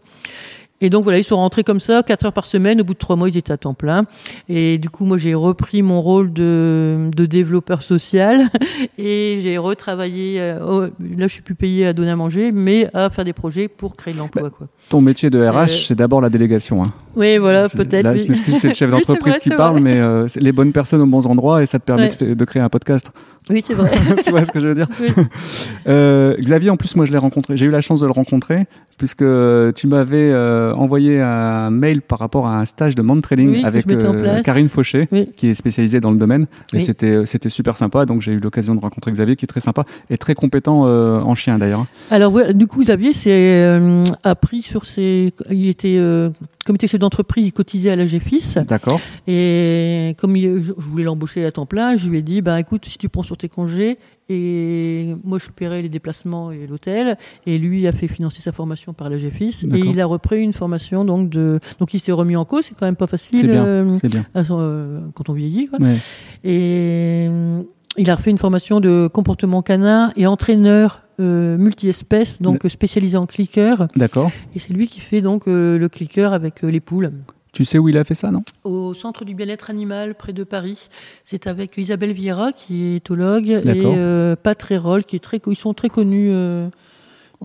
Et donc voilà, ils sont rentrés comme ça, 4 heures par semaine. Au bout de trois mois, ils étaient à temps plein. Et du coup, moi, j'ai repris mon rôle de, de développeur social *laughs* et j'ai retravaillé. euh, oh, là, je suis plus payée à donner à manger, mais à faire des projets pour créer de l'emploi. quoi. Ton métier de RH, C'est- c'est d'abord la délégation. Hein. Oui, voilà, peut-être. Là, oui. je m'excuse, c'est le chef *laughs* d'entreprise qui parle, mais euh, les bonnes personnes aux bons endroits et ça te permet Ouais. de, fa- de créer un podcast. Oui, c'est vrai. *laughs* tu vois ce que je veux dire Oui. *laughs* Euh, Xavier, en plus, moi, je l'ai rencontré. J'ai eu la chance de le rencontrer puisque tu m'avais euh, envoyé un mail par rapport à un stage de training Oui, avec euh. Karine Fauché, Oui. qui est spécialisée dans le domaine. Et c'était euh, c'était super sympa. Donc j'ai eu l'occasion de rencontrer Xavier, qui est très sympa et très compétent euh, en chien d'ailleurs. Alors ouais, du coup Xavier s'est euh, appris sur ses, il était était chef d'entreprise, il cotisait à la GFIS. D'accord. Et comme il- je voulais l'embaucher à temps plein, je lui ai dit, bah écoute, si tu prends sur tes congés, et moi je paierai les déplacements et l'hôtel, et lui a fait financer sa formation par la GFIS, et il a repris une formation donc de, donc il s'est remis en cause, c'est quand même pas facile bien. euh, bien. à euh, quand on vieillit, quoi. Ouais. Et euh, il a refait une formation de comportement canin et entraîneur euh, multi-espèces, donc spécialisé en clicker. D'accord. Et c'est lui qui fait donc euh, le clicker avec euh, les poules. Tu sais où il a fait ça, non? Au centre du bien-être animal près de Paris. C'est avec Isabelle Vieira qui est éthologue et euh, Pat Rérol qui est très, ils sont très connus. euh,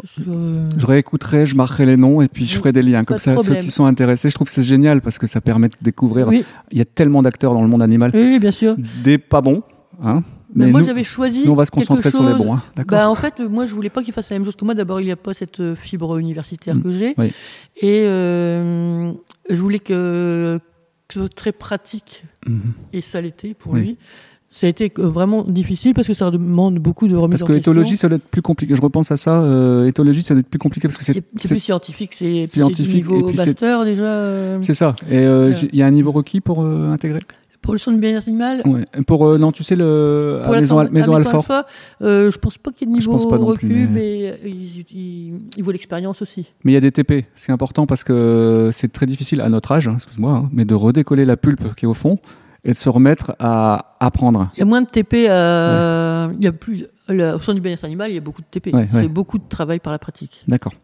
sur, euh, Je réécouterai, je marquerai les noms et puis je ferai des liens. Comme de ça, ceux problème. qui sont intéressés, je trouve que c'est génial parce que ça permet de découvrir. oui, Il y a tellement d'acteurs dans le monde animal. oui, bien sûr. Des pas bons, hein Mais moi, j'avais choisi. nous, on va se concentrer sur les chose- bons. hein. Bah, en fait, moi, je voulais pas qu'il fasse la même chose que moi. D'abord, il n'y a pas cette euh, fibre universitaire Mm. que j'ai. Oui. Et euh, je voulais que, que ce soit très pratique. Mhm. Et ça l'était pour Oui. lui. Ça a été euh, vraiment difficile parce que ça demande beaucoup de remise Parce en que question. éthologie, ça doit être plus compliqué. Je repense à ça. euh, éthologie, ça doit être plus compliqué parce que C'est plus scientifique, c'est puis scientifique, du et niveau puis c'est- master déjà. euh, c'est ça. Et euh, il y a un niveau requis pour intégrer? Pour le son de bien-être animal, Ouais. Pour euh, non, tu sais le à la maison, tendance- maison à Alfort. euh, je pense pas qu'il y ait de niveau recul, plus, mais- mais, euh, ils, ils, ils voient l'expérience aussi. Mais il y a des TP. C'est important parce que c'est très difficile à notre âge, hein, excuse-moi, hein, mais de redécoller la pulpe qui est au fond et de se remettre à apprendre. Il y a moins de TP, à... il y a plus, au sein du bien-être animal, il y a beaucoup de TP. Ouais, c'est beaucoup de travail par la pratique. D'accord.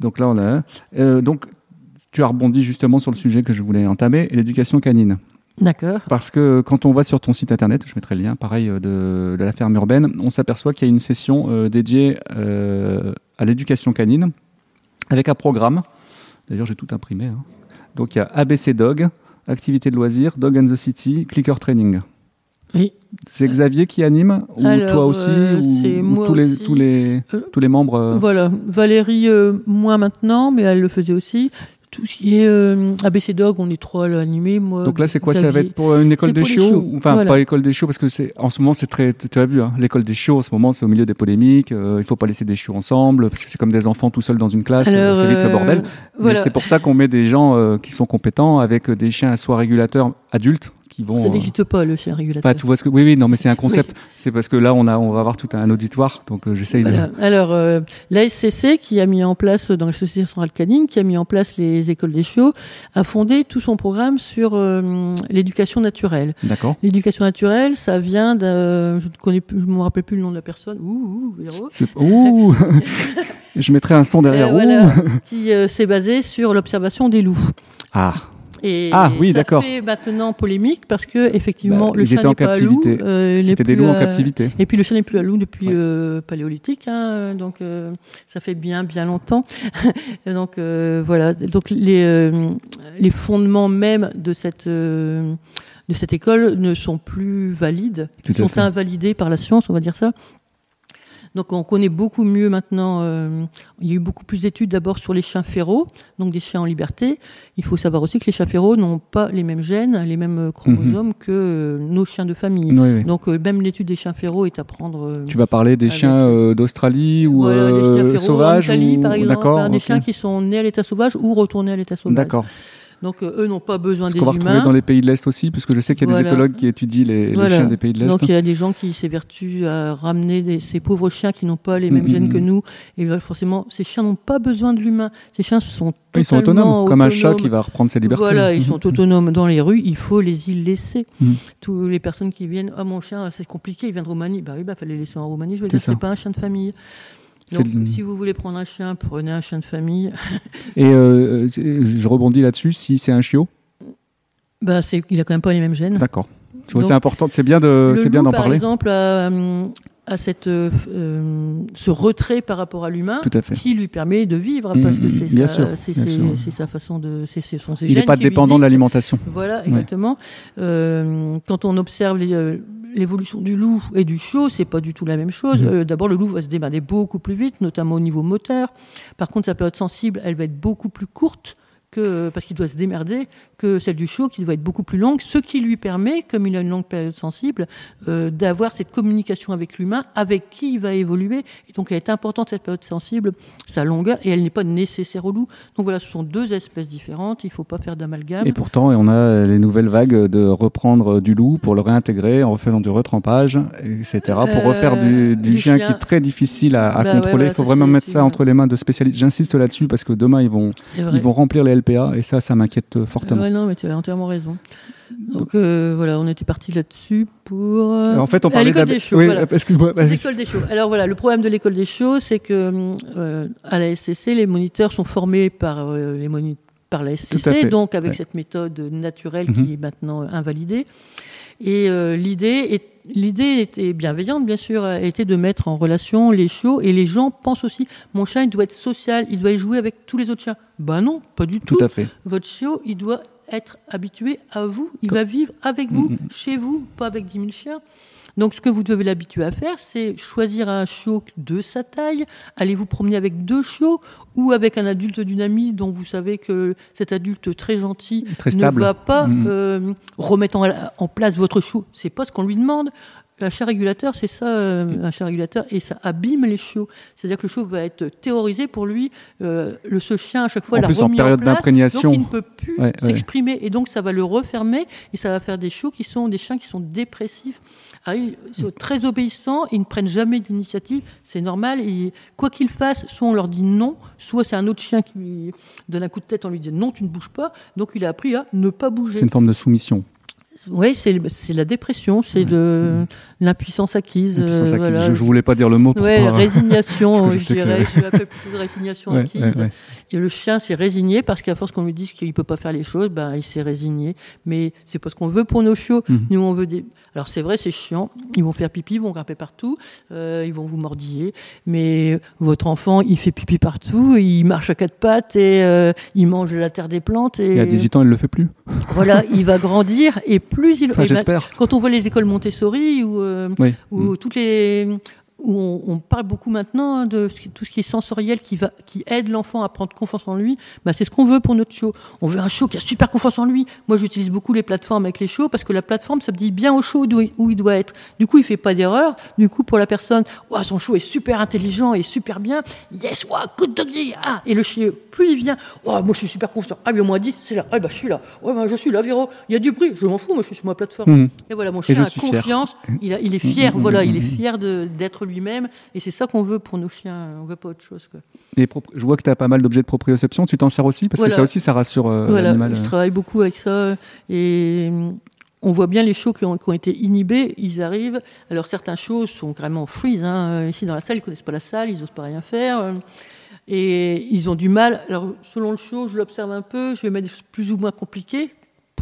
Donc là, on a. Euh, donc, tu as rebondi justement sur le sujet que je voulais entamer, l'éducation canine. D'accord. Parce que quand on va sur ton site internet, je mettrai le lien, pareil, euh, de, de la ferme urbaine, on s'aperçoit qu'il y a une session euh, dédiée euh, à l'éducation canine avec un programme. D'ailleurs, j'ai tout imprimé. hein. Donc, il y a ABC Dog, activité de loisirs, Dog and the City, Clicker Training. Oui. C'est Xavier qui anime ou Alors, toi aussi euh, ou, moi tous, les, aussi. tous, les, tous les membres Voilà. Valérie, euh, moins maintenant, mais elle le faisait aussi. Tout ce qui est euh, ABC Dog, on est trois à l'animer. Moi, Donc là, c'est quoi Ça va être pour une école des chiots Enfin, voilà. pas l'école des chiots, parce que c'est en ce moment, c'est très. Tu as vu, hein, l'école des chiots, en ce moment, c'est au milieu des polémiques. euh, il faut pas laisser des chiots ensemble, parce que c'est comme des enfants tout seuls dans une classe, c'est vite le euh, bordel. Voilà. Mais c'est pour ça qu'on met des gens euh, qui sont compétents avec des chiens soit régulateurs adultes qui vont. Ça euh, n'existe pas, le chien régulateur. Enfin, tu vois ce que. Oui, oui, non, mais c'est un concept. C'est parce que là, on a, on va avoir tout un auditoire, donc euh, j'essaye Voilà. de. Alors, euh, la SCC, qui a mis en place, dans la Société Centrale Canine, qui a mis en place les écoles des chiots, a fondé tout son programme sur euh, l'éducation naturelle. D'accord. L'éducation naturelle, ça vient d'un, je ne connais plus, je me rappelle plus le nom de la personne, ouh, ouh, Véro, C'est- Ouh *laughs* Je mettrai un son derrière. Ouh voilà, qui s'est basé sur l'observation des loups. Ah, Et Ah, oui, ça d'accord. fait maintenant polémique parce que effectivement Bah, le en n'est pas loup. captivité. euh, c'était des loups en à- captivité. Et puis le chien n'est plus à loup depuis Ouais. le paléolithique, hein, donc euh, ça fait bien bien longtemps. *laughs* Donc euh, voilà, donc les euh, les fondements même de cette euh, de cette école ne sont plus valides, Tout à sont fait. invalidés par la science, on va dire ça. Donc on connaît beaucoup mieux maintenant. euh, il y a eu beaucoup plus d'études d'abord sur les chiens férots, donc des chiens en liberté. Il faut savoir aussi que les chiens férots n'ont pas les mêmes gènes, les mêmes euh, chromosomes Mhm. que euh, nos chiens de famille. Oui, oui. Donc euh, même l'étude des chiens férots est à prendre. Tu vas parler des Avec- chiens d'Australie ou voilà, des chiens férots sauvages en Italie, ou... par exemple, hein, des chiens qui sont nés à l'état sauvage ou retournés à l'état sauvage. D'accord. Donc euh, eux n'ont pas besoin Ce des qu'on va retrouver humains. dans les pays de l'Est aussi, parce que je sais qu'il y a des Voilà. éthologues qui étudient les, les chiens des pays de l'Est. Donc il y a des gens qui s'évertuent à ramener des- ces pauvres chiens qui n'ont pas les mêmes Mhm, gènes que mhm. nous. Et euh, forcément, ces chiens n'ont pas besoin de l'humain. Ces chiens sont Ils sont totalement autonomes, comme un chat qui va reprendre ses libertés. Voilà, ils Mhm. sont autonomes dans les rues, il faut les y laisser. Mhm. Toutes les personnes qui viennent, ah mon chien, c'est compliqué, il vient de Roumanie. Bah oui, bah fallait le laisser en Roumanie, je veux C'est dire, c'est pas un chien de famille. Donc, si vous voulez prendre un chien, prenez un chien de famille. *laughs* Et euh, je rebondis là-dessus, si c'est un chiot, Bah, il a quand même pas les mêmes gènes. d'accord. C'est important, c'est bien de, Le c'est bien d'en par parler. exemple, hum, a cette, euh, euh, ce retrait par rapport à l'humain à qui lui permet de vivre Mhm, parce que mhm, c'est sa, façon de, sont ses Il n'est pas dépendant de l'alimentation. Voilà, exactement. Euh, quand on observe les, euh, l'évolution du loup et du chiot, c'est pas du tout la même chose. Mhm. Euh, d'abord, le loup va se démerder beaucoup plus vite, notamment au niveau moteur. Par contre, sa période sensible, elle va être beaucoup plus courte que parce qu'il doit se démerder que celle du chiot qui doit être beaucoup plus longue, ce qui lui permet, comme il a une longue période sensible, euh, d'avoir cette communication avec l'humain, avec qui il va évoluer. Et donc elle est importante cette période sensible, sa longueur, et elle n'est pas nécessaire au loup. Donc voilà, ce sont deux espèces différentes, il ne faut pas faire d'amalgame. Et pourtant, on a les nouvelles vagues de reprendre du loup pour le réintégrer en refaisant du retrempage, etc., pour refaire du, du, chien, qui est très difficile à, à bah contrôler. il faut vraiment mettre ça entre les mains de spécialistes. J'insiste là-dessus parce que demain, ils vont, ils vont remplir les LPA, et ça, ça m'inquiète fortement. Ouais, non, mais tu as entièrement raison. Donc euh, voilà, on était parti là-dessus pour. Euh, en fait, on parlait l'école des. Oui, voilà. L'école des chiots. Alors voilà, le problème de l'école des chiots, c'est que euh, à la SCC, les moniteurs sont formés par les par la SCC, donc avec cette méthode naturelle qui mhm. est maintenant invalidée. Et l'idée est l'idée était bienveillante, bien sûr, était de mettre en relation les chiots et les gens pensent aussi, mon chien, il doit être social, il doit jouer avec tous les autres chiens. Ben non, pas du tout. Tout à fait. Votre chiot, il doit être habitué à vous, il va vivre avec vous, mm, mm. chez vous, pas avec 10 000 chiens. Donc, ce que vous devez l'habituer à faire, c'est choisir un chiot de sa taille, allez vous promener avec deux chiots ou avec un adulte d'une amie dont vous savez que cet adulte très gentil ne va pas mm, euh, remettre en, place votre chiot. C'est pas ce qu'on lui demande. Un chat régulateur, c'est ça, euh, un chat régulateur, et ça abîme les chiots. C'est-à-dire que le chiot va être terrorisé pour lui. Euh, le, ce chien, à chaque fois, en plus, en période d'imprégnation, donc il ne peut plus s'exprimer, et donc ça va le refermer, et ça va faire des chiots qui sont des chiens qui sont dépressifs. Ah, ils sont très obéissants, ils ne prennent jamais d'initiative, c'est normal. Et quoi qu'ils fassent, soit on leur dit non, soit c'est un autre chien qui lui donne un coup de tête, on lui dit non, tu ne bouges pas. Donc il a appris à ne pas bouger. C'est une forme de soumission. Oui, c'est la dépression, c'est de l'impuissance acquise. Euh, je ne voulais pas dire le mot. Pour ouais, résignation, *laughs* je, je dirais. Je appelle plutôt de résignation acquise. Et le chien s'est résigné parce qu'à force qu'on lui dise qu'il ne peut pas faire les choses, ben, il s'est résigné. Mais c'est pas ce qu'on veut pour nos chiots. Mhm. Nous, on veut des. Alors c'est vrai, c'est chiant. Ils vont faire pipi, ils vont grimper partout, euh, ils vont vous mordiller. Mais votre enfant, il fait pipi partout, il marche à quatre pattes et euh, il mange la terre des plantes. Et... Il a 18 ans, il le fait plus. Voilà, *laughs* il va grandir et plus il. Enfin, j'espère. quand on voit les écoles Montessori ou, euh, ou mm. toutes les où on, parle beaucoup maintenant hein, de tout ce qui est sensoriel qui, va, qui aide l'enfant à prendre confiance en lui, bah c'est ce qu'on veut pour notre show. On veut un show qui a super confiance en lui. Moi, j'utilise beaucoup les plateformes avec les shows parce que la plateforme, ça me dit bien au show où, il doit être. Du coup, il fait pas d'erreur. Du coup, pour la personne, son show est super intelligent et super bien. Yes, wow, good doggy. Ah. Et le chien, plus il vient, moi, je suis super confiant. Ah, bien, on m'a dit, c'est là. Ah, bah, je suis là. Ouais, bah, je suis là, Véro. Il y a du bruit. Je m'en fous, moi, je suis sur ma plateforme. Mmh. Et voilà, mon chien a confiance. Il, il, est fier. Mmh, mmh, voilà, il est fier d'être lui-même. Et c'est ça qu'on veut pour nos chiens. On veut pas autre chose. Quoi. Et je vois que tu as pas mal d'objets de proprioception. Tu t'en sers aussi Parce que ça aussi, ça rassure euh, l'animal. Je euh. travaille beaucoup avec ça. Et mm, on voit bien les chiots qui ont, qui ont, été inhibés, ils arrivent. Alors certains chiots sont vraiment freeze. Hein. Ici dans la salle, ils connaissent pas la salle, ils osent pas rien faire. Et ils ont du mal. Alors selon le chiot, je l'observe un peu, je vais mettre des choses plus ou moins compliquées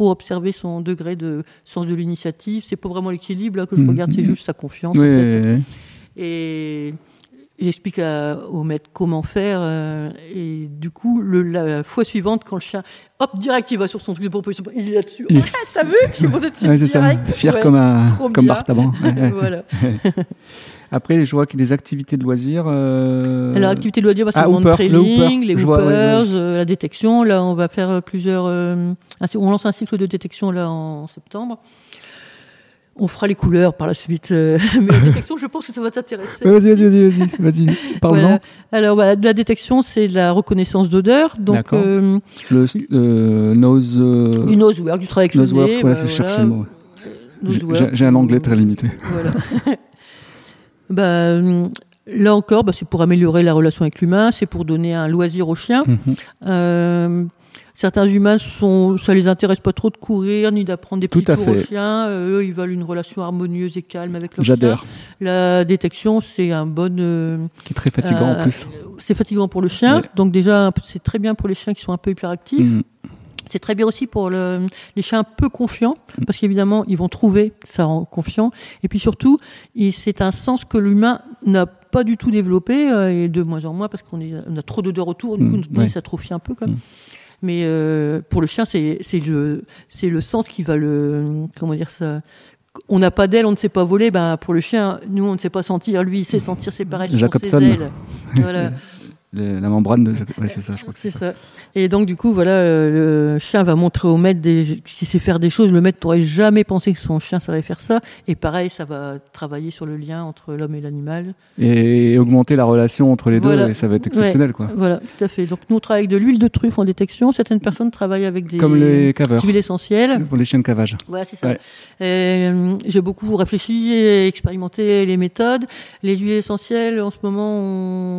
pour observer son degré de sens de l'initiative. C'est pas vraiment l'équilibre que je mmh. regarde, c'est juste sa confiance. en fait. Et j'explique au maître comment faire. Euh, et du coup, le, la fois suivante, quand le chien, hop, direct, il va sur son truc de proposition, il est là-dessus. Ah, t'as vu Je suis monté dessus direct. Ça. Fier comme un comme Bartaban. *laughs* voilà. *laughs* Après, je vois que les activités de loisirs. Euh... Alors, activités de loisirs, bah, c'est ah, le monde trailing, les hoopers, euh, la détection. Là, on va faire plusieurs. Euh, on lance un cycle de détection là en septembre. On fera les couleurs par la suite. Euh, *laughs* mais la détection, je pense que ça va t'intéresser. Vas-y, vas-y, vas-y, vas-y. Parle-en. Alors, bah, la détection, c'est la reconnaissance d'odeur. Donc, euh, le euh, nose. Du nosework, du travail avec nose le nez. Ouais, c'est chercher le mot. J'ai un anglais très limité. Voilà. *laughs* bah, là encore, bah, c'est pour améliorer la relation avec l'humain, c'est pour donner un loisir au chien. Mm Certains humains, sont, ça les intéresse pas trop de courir ni d'apprendre des petits aux chiens. Euh, eux, ils veulent une relation harmonieuse et calme avec leur chien. J'adore. La détection, c'est un bon. Euh, qui est très fatigant en euh, plus. C'est fatigant pour le chien, donc déjà, c'est très bien pour les chiens qui sont un peu hyperactifs. Mhm. C'est très bien aussi pour le, les chiens peu confiants, mhm. parce qu'évidemment, ils vont trouver, ça rend confiant. Et puis surtout, c'est un sens que l'humain n'a pas du tout développé, et de moins en moins, parce qu'on a trop d'odeurs autour, du coup, ça s'atrophie un peu. Comme. Mais euh, pour le chien, c'est le, le sens qui va le. Comment dire ça On n'a pas d'aile, on ne sait pas voler. Ben, pour le chien, nous, on ne sait pas sentir. Lui, il sait sentir ses pareils sur ses ailes. Voilà. *laughs* la membrane de. Ouais, c'est ça, je crois que c'est ça. Et donc, du coup, voilà, euh, le chien va montrer au maître des, qui sait faire des choses. Le maître n'aurait jamais pensé que son chien savait faire ça. Et pareil, ça va travailler sur le lien entre l'homme et l'animal. Et augmenter la relation entre les deux, et ça va être exceptionnel, quoi. Voilà, tout à fait. Donc, nous, on travaille avec de l'huile de truffe en détection. Certaines personnes travaillent avec des. Comme les caveurs. Huiles essentielles. Pour les chiens de cavage. Voilà, c'est ça. Euh, j'ai beaucoup réfléchi et expérimenté les méthodes. Les huiles essentielles, en ce moment,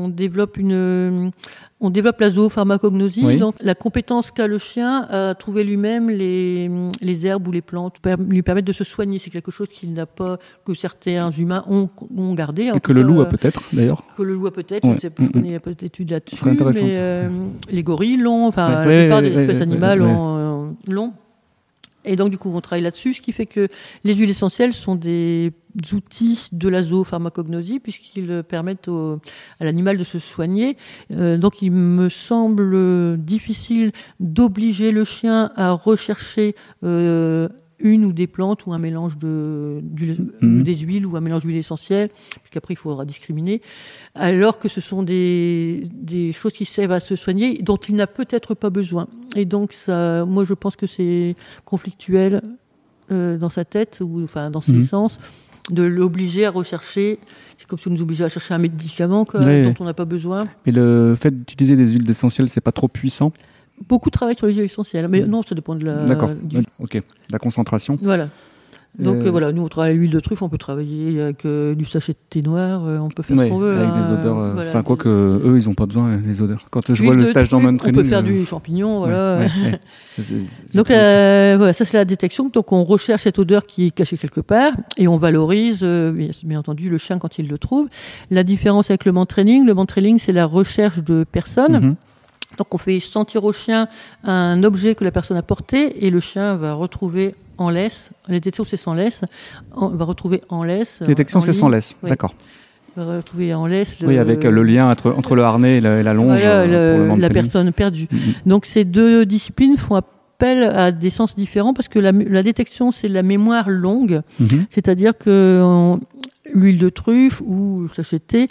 on développe une, on développe la zoopharmacognosie, donc la compétence qu'a le chien à trouver lui-même les, les, herbes ou les plantes, lui permettre de se soigner. C'est quelque chose qu'il n'a pas, que certains humains ont, ont gardé. Et que le loup a peut-être, d'ailleurs. Que le loup a peut-être, je ne sais pas, je connais pas d'études là-dessus, mais euh, les gorilles l'ont, enfin, la plupart des espèces animales euh, l'ont. Et donc, du coup, on travaille là-dessus, ce qui fait que les huiles essentielles sont des outils de la zoopharmacognosie, puisqu'ils permettent à l'animal de se soigner. Euh, donc, il me semble difficile d'obliger le chien à rechercher euh, une ou des plantes ou un mélange de, mhm. des huiles ou un mélange d'huiles essentielles, qu'après il faudra discriminer, alors que ce sont des, des choses qui servent à se soigner dont il n'a peut-être pas besoin. Et donc ça, moi je pense que c'est conflictuel euh, dans sa tête ou enfin dans ses mhm. sens de l'obliger à rechercher. C'est comme si on nous obligeait à chercher un médicament dont on n'a pas besoin. Mais le fait d'utiliser des huiles essentielles, c'est pas trop puissant? Beaucoup travaillent sur les huiles essentielles. Mais non, ça dépend de la. D'accord. Ok. La concentration. Voilà. Donc euh, euh, voilà, nous on travaille l'huile de truffe, on peut travailler avec euh, du sachet de thé noir, on peut faire ce qu'on veut. Avec des hein. odeurs. Enfin, quoi que eux, ils n'ont pas besoin des odeurs. Quand je vois le stage dans Training. On peut faire du champignon, voilà. *laughs* donc voilà, ça c'est la détection. Donc on recherche cette odeur qui est cachée quelque part et on valorise, bien entendu, le chien quand il le trouve. La différence avec le training, le training, c'est la recherche de personnes. Mhm. Donc on fait sentir au chien un objet que la personne a porté et le chien va retrouver en laisse. La détection c'est sans laisse. On va retrouver en laisse. Détection c'est sans laisse, d'accord. On va retrouver en laisse. Oui, avec le lien entre, entre le harnais et la, longe. Euh, pour la personne perdue. Mm-hmm. Donc ces deux disciplines font appel à des sens différents parce que la, détection c'est la mémoire longue, mm-hmm. c'est-à-dire que l'huile de truffe ou le sachet de thé,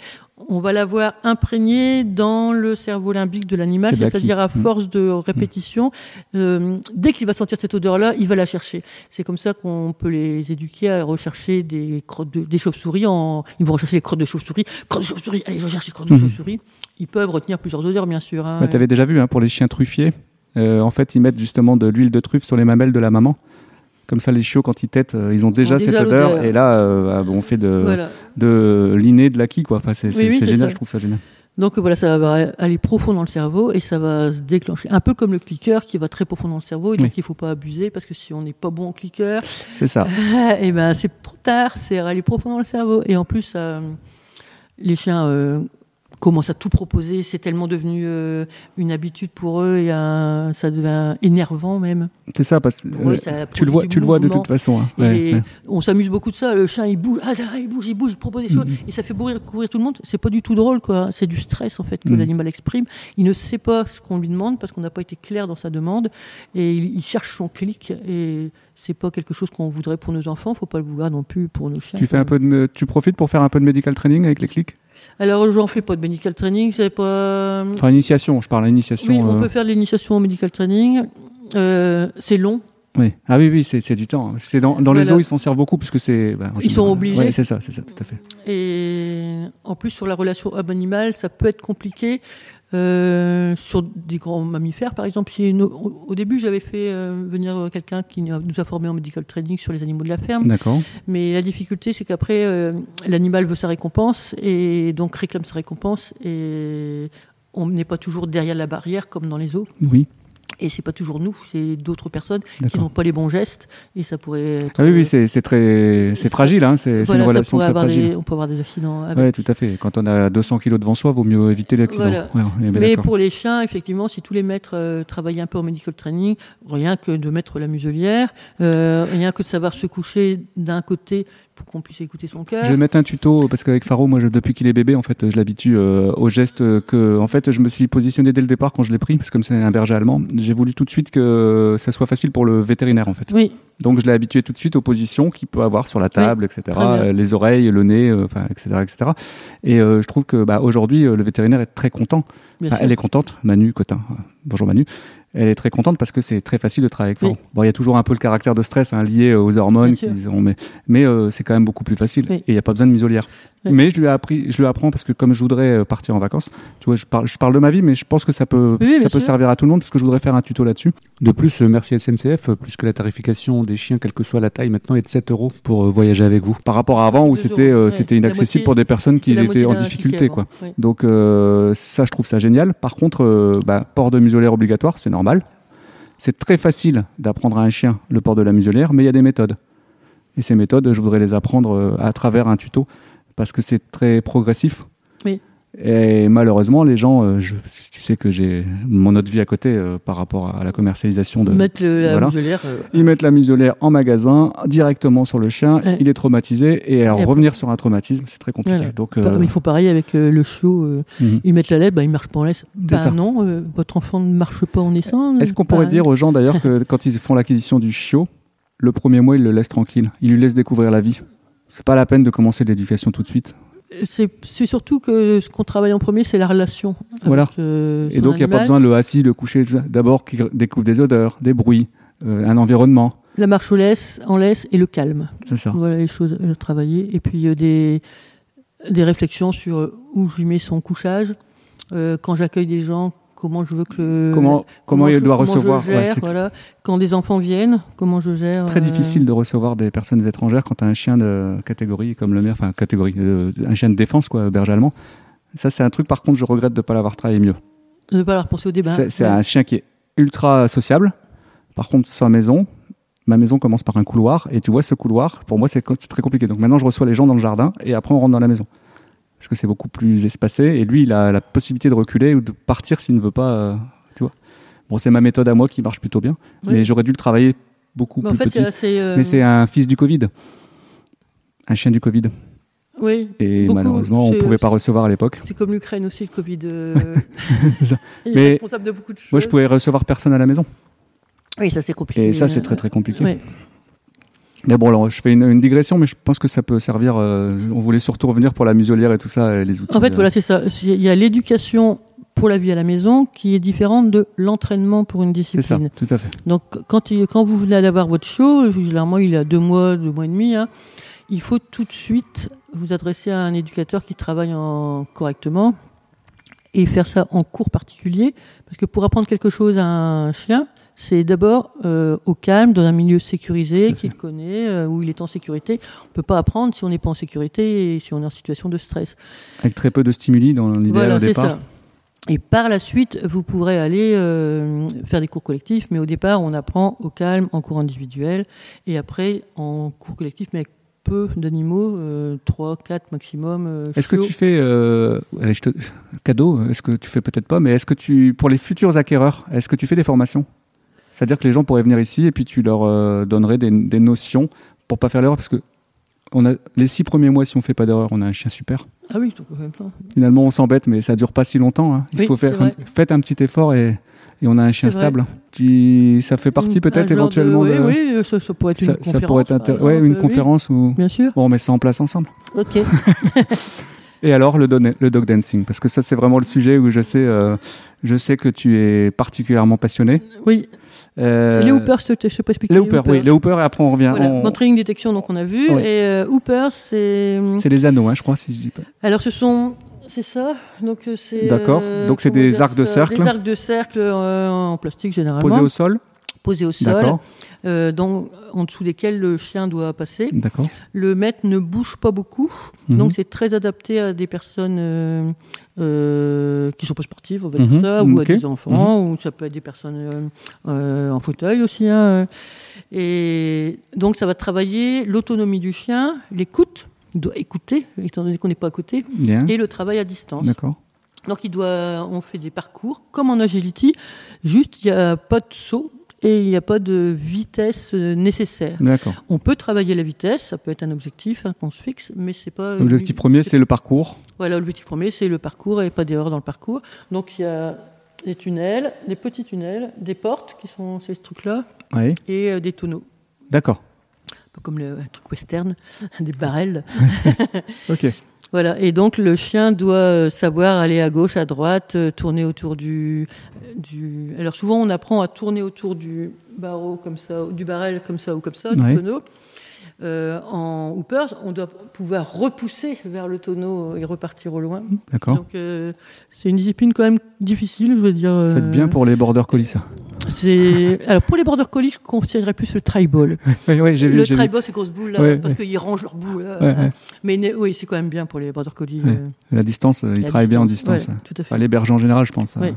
on va l'avoir imprégné dans le cerveau limbique de l'animal, c'est-à-dire à mm. force de répétition, euh, dès qu'il va sentir cette odeur-là, il va la chercher. C'est comme ça qu'on peut les éduquer à rechercher des crottes de, des chauves-souris. En, ils vont rechercher les crottes de chauves-souris. Crottes de chauves-souris, allez, je cherche les crottes de mm. chauves-souris. Ils peuvent retenir plusieurs odeurs, bien sûr. Hein. Bah, tu avais déjà vu hein, pour les chiens truffiers. Euh, en fait, ils mettent justement de l'huile de truffe sur les mamelles de la maman. Comme ça, les chiots, quand ils têtent, euh, ils ont déjà, cette odeur. Et là, euh, on fait de, de l'inné, de l'acquis. Quoi. Enfin, c'est génial, je trouve ça génial. Donc voilà, ça va aller profond dans le cerveau et ça va se déclencher. Un peu comme le clicker qui va très profond dans le cerveau et donc il ne faut pas abuser parce que si on n'est pas bon au clicker, c'est ça. et *laughs* eh ben c'est trop tard, c'est aller profond dans le cerveau. Et en plus, euh, les chiens commence à tout proposer. C'est tellement devenu euh, une habitude pour eux et ça devient énervant même. C'est ça, parce que euh, tu, le vois, tu le vois de toute façon. Hein. On s'amuse beaucoup de ça. Le chien, il bouge, ah, il bouge, il bouge, il propose des choses mm-hmm. et ça fait courir, courir tout le monde. C'est pas du tout drôle, quoi. C'est du stress en fait que mm. l'animal exprime. Il ne sait pas ce qu'on lui demande parce qu'on n'a pas été clair dans sa demande et il, cherche son clic et c'est pas quelque chose qu'on voudrait pour nos enfants. Faut pas le vouloir non plus pour nos chiens. Tu fais un peu de, tu profites pour faire un peu de medical training avec les clics? Alors, j'en fais pas de medical training, c'est pas. Enfin, initiation, je parle d'initiation. Oui, on euh. peut faire de l'initiation au medical training. Euh, c'est long. Oui. Ah oui, oui, c'est du temps. C'est dans, dans les eaux, ils s'en servent beaucoup puisque c'est. Bah, ils sont obligés. Oui, c'est ça, c'est ça, tout à fait. Et en plus, sur la relation homme-animal, ça peut être compliqué. Euh, sur des grands mammifères, par exemple, si au, début j'avais fait euh, venir quelqu'un qui nous a formé en medical training sur les animaux de la ferme. D'accord. Mais la difficulté, c'est qu'après, euh, l'animal veut sa récompense et donc réclame sa récompense et on n'est pas toujours derrière la barrière comme dans les zoos. Oui. Et c'est pas toujours nous, c'est d'autres personnes qui n'ont pas les bons gestes et ça pourrait. Être, ah oui, oui, c'est très, c'est fragile, hein, c'est une relation très fragile. on peut avoir des accidents. Oui, tout à fait. Quand on a 200 kilos devant soi, vaut mieux éviter l'accident. Mais pour les chiens, effectivement, si tous les maîtres euh, travaillaient un peu en medical training, rien que de mettre la muselière, euh, rien que de savoir se coucher d'un côté pour qu'on puisse écouter son Je cœur. vais mettre un tuto parce qu'avec Faro, moi, je- depuis qu'il est bébé, en fait, je l'habitue euh, aux gestes que, en fait, je me suis positionné dès le départ quand je l'ai pris, parce que comme c'est un berger allemand, j'ai voulu tout de suite que ça soit facile pour le vétérinaire, en fait. Oui, Donc, je l'ai habitué tout de suite aux positions qu'il peut avoir sur la table, etc., les oreilles, le nez, euh, enfin, etc., etc. Et euh, je trouve que, bah, aujourd'hui, euh, le vétérinaire est très content. Enfin, elle est contente, Manu Cotin. Bonjour Manu. Elle est très contente parce que c'est très facile de travailler avec. Oui. Bon, il y a toujours un peu le caractère de stress hein, lié aux hormones, qu'ils ont, mais, mais euh, c'est quand même beaucoup plus facile. Oui. Et il n'y a pas besoin de muselière. Oui. Mais je lui ai appris, je lui apprends parce que comme je voudrais euh, partir en vacances, tu vois, je parle, je parle de ma vie, mais je pense que ça peut, Oui, ça bien peut sûr. servir à tout le monde parce que je voudrais faire un tuto là-dessus. De plus, euh, merci à SNCF, euh, puisque la tarification des chiens, quelle que soit la taille, maintenant est de 7 euros pour euh, voyager avec vous. Par rapport à avant où c'était, euh, ouais. inaccessible moitié- pour des personnes qui étaient en difficulté, quoi. avant. Donc euh, ça, je trouve ça génial. Par contre, euh, bah, port de muselière obligatoire, c'est normal. C'est très facile d'apprendre à un chien le port de la muselière, mais il y a des méthodes. Et ces méthodes, je voudrais les apprendre euh, à travers un tuto, parce que c'est très progressif. Et malheureusement, les gens, euh, je, tu sais que j'ai mon autre vie à côté euh, par rapport à la commercialisation de... Mettre le, la muselière. euh, Ils mettent la muselière en magasin, directement sur le chien, Ouais. il est traumatisé, et alors Et revenir sur un traumatisme, c'est très compliqué. Voilà. Donc, Bah, mais Ils font pareil avec le chiot. mhm. ils mettent la lait, bah, il marche pas en laisse. Bah ça. non, votre enfant ne marche pas en naissant. Est-ce qu'on pourrait dire aux gens d'ailleurs que *laughs* quand ils font l'acquisition du chiot, le premier mois, ils le laissent tranquille, ils lui laissent découvrir la vie C'est pas la peine de commencer l'éducation tout de suite. C'est surtout que ce qu'on travaille en premier, c'est la relation. avec, Voilà. euh, Et donc, il n'y a pas besoin de le assis, le coucher. D'abord, qu'ils découvrent des odeurs, des bruits, euh, un environnement. La marche au laisse, en laisse et le calme. C'est ça. Voilà les choses à travailler. Et puis euh, des, des réflexions sur euh, où je lui mets son couchage, quand j'accueille des gens, comment je veux que le- Comment, comment, il je- doit comment recevoir gère, voilà. Quand des enfants viennent, comment je gère. très euh, difficile de recevoir des personnes étrangères quand tu as un chien de catégorie comme le mien, enfin, catégorie, euh, un chien de défense, quoi, berger allemand. Ça, c'est un truc, par contre, je regrette de ne pas l'avoir travaillé mieux. De ne pas leur penser au débat. C'est Ouais. un chien qui est ultra sociable. Par contre, sa maison, ma maison commence par un couloir. Et tu vois, ce couloir, pour moi, c'est très compliqué. Donc maintenant, je reçois les gens dans le jardin et après, on rentre dans la maison. Parce que c'est beaucoup plus espacé. Et lui, il a la possibilité de reculer ou de partir s'il ne veut pas. euh, tu vois. Bon, c'est ma méthode à moi qui marche plutôt bien. Oui. Mais j'aurais dû le travailler beaucoup Mais en plus fait, petit. c'est assez. euh, Mais c'est un fils du Covid. Un chien du Covid. Oui. Et Beaucoup, malheureusement, on ne pouvait pas recevoir à l'époque. C'est comme l'Ukraine aussi, le Covid. euh. *laughs* Il est Mais responsable de beaucoup de choses. Moi, je pouvais recevoir personne à la maison. Oui, ça c'est compliqué. Et ça, c'est euh, très très compliqué. ouais. Mais bon, alors, je fais une, une digression, mais je pense que ça peut servir. euh, on voulait surtout revenir pour la muselière et tout ça, et les outils. En fait, voilà, c'est ça. Il y a l'éducation pour la vie à la maison qui est différente de l'entraînement pour une C'est ça, discipline. tout à fait. Donc, quand, il- quand vous venez d'avoir votre show, généralement il a deux mois, deux mois et demi, hein, il faut tout de suite vous adresser à un éducateur qui travaille en, correctement et faire ça en cours particulier. Parce que pour apprendre quelque chose à un chien, c'est d'abord euh, au calme, dans un milieu sécurisé qu'il connaît, euh, où il est en sécurité. On ne peut pas apprendre si on n'est pas en sécurité et si on est en situation de stress. Avec très peu de stimuli dans l'idéal Voilà, au c'est départ. ça. Et par la suite, vous pourrez aller euh, faire des cours collectifs, mais au départ, on apprend au calme, en cours individuel, et après en cours collectif, mais avec peu d'animaux, euh, 3, 4 maximum. euh, Est-ce que tu fais euh, allez, je te- cadeau Est-ce que tu fais peut-être pas Mais est-ce que tu pour les futurs acquéreurs, est-ce que tu fais des formations? C'est-à-dire que les gens pourraient venir ici et puis tu leur euh, donnerais des, des notions pour pas faire l'erreur parce que on a les six premiers mois si on fait pas d'erreur, on a un chien super. Ah oui, tout même temps. Finalement, on s'embête, mais ça dure pas si longtemps. hein. Il Oui, faut faire, faites un petit effort et, et on a un chien stable. Tu, ça fait partie Un peut-être de- éventuellement. Oui, de, oui, euh, ça, ça pourrait être ça, une ça conférence. pourrait être exemple, ouais, une oui. conférence où Bien sûr. on met ça en place ensemble. Ok. *laughs* *laughs* Et alors le, don- le dog dancing, parce que ça c'est vraiment le sujet où je sais, euh, je sais que tu es particulièrement passionné. Oui. Euh, Les hoopers, je je sais pas expliquer. les hoopers, oui, les hoopers et après on revient. Voilà. on- Monitoring détection, donc on a vu. Oui. Et euh, hoopers, c'est. C'est les anneaux, hein, je crois, si je dis pas. Alors ce sont, c'est ça. Donc euh, c'est. D'accord. Donc, c'est des arcs de cercle Des arcs de cercle euh, en plastique généralement. Posé au sol. posés au sol, D'accord. Euh, dans- en dessous desquels le chien doit passer. D'accord. Le maître ne bouge pas beaucoup, Mhm. donc c'est très adapté à des personnes euh, euh, qui sont pas sportives, on va dire Mhm, ça, ou à des enfants, ou ça peut être des personnes euh, euh, en fauteuil aussi. hein. Et donc ça va travailler l'autonomie du chien, l'écoute, il doit écouter, étant donné qu'on n'est pas à côté, Bien. et le travail à distance. D'accord. Donc il doit, on fait des parcours comme en agility, juste il n'y a pas de saut et il n'y a pas de vitesse euh, nécessaire. D'accord. On peut travailler la vitesse, ça peut être un objectif hein, qu'on se fixe, mais c'est pas. L'objectif premier, c'est le parcours. Voilà, l'objectif premier, c'est le parcours et pas d'erreur dans le parcours. Donc il y a des tunnels, des petits tunnels, des portes qui sont ces trucs-là, Oui. et euh, des tonneaux. D'accord. Un peu comme le un truc western, *laughs* des barrels. *laughs* Ok. Voilà, et donc le chien doit euh, savoir aller à gauche, à droite, euh, tourner autour du, du. Alors souvent on apprend à tourner autour du barreau comme ça, du barrel comme ça ou comme ça, Ouais. du tonneau. Euh, en hoopers, on doit pouvoir repousser vers le tonneau et repartir au loin. D'accord. Donc euh, c'est une discipline quand même difficile, je veux dire. Ça va être bien euh, pour les border collies, ça. C'est *laughs* alors pour les border collies, je considérerais plus le tribal. Oui, oui, j'ai vu. Le j'ai vu. tribal, ces grosses boules là, parce qu'ils rangent leurs boules. là. Mais oui, c'est quand même bien pour les border collies. Euh, La distance, euh, ils travaillent bien en distance. ouais, tout à fait. Enfin, les en général, je pense. Ouais.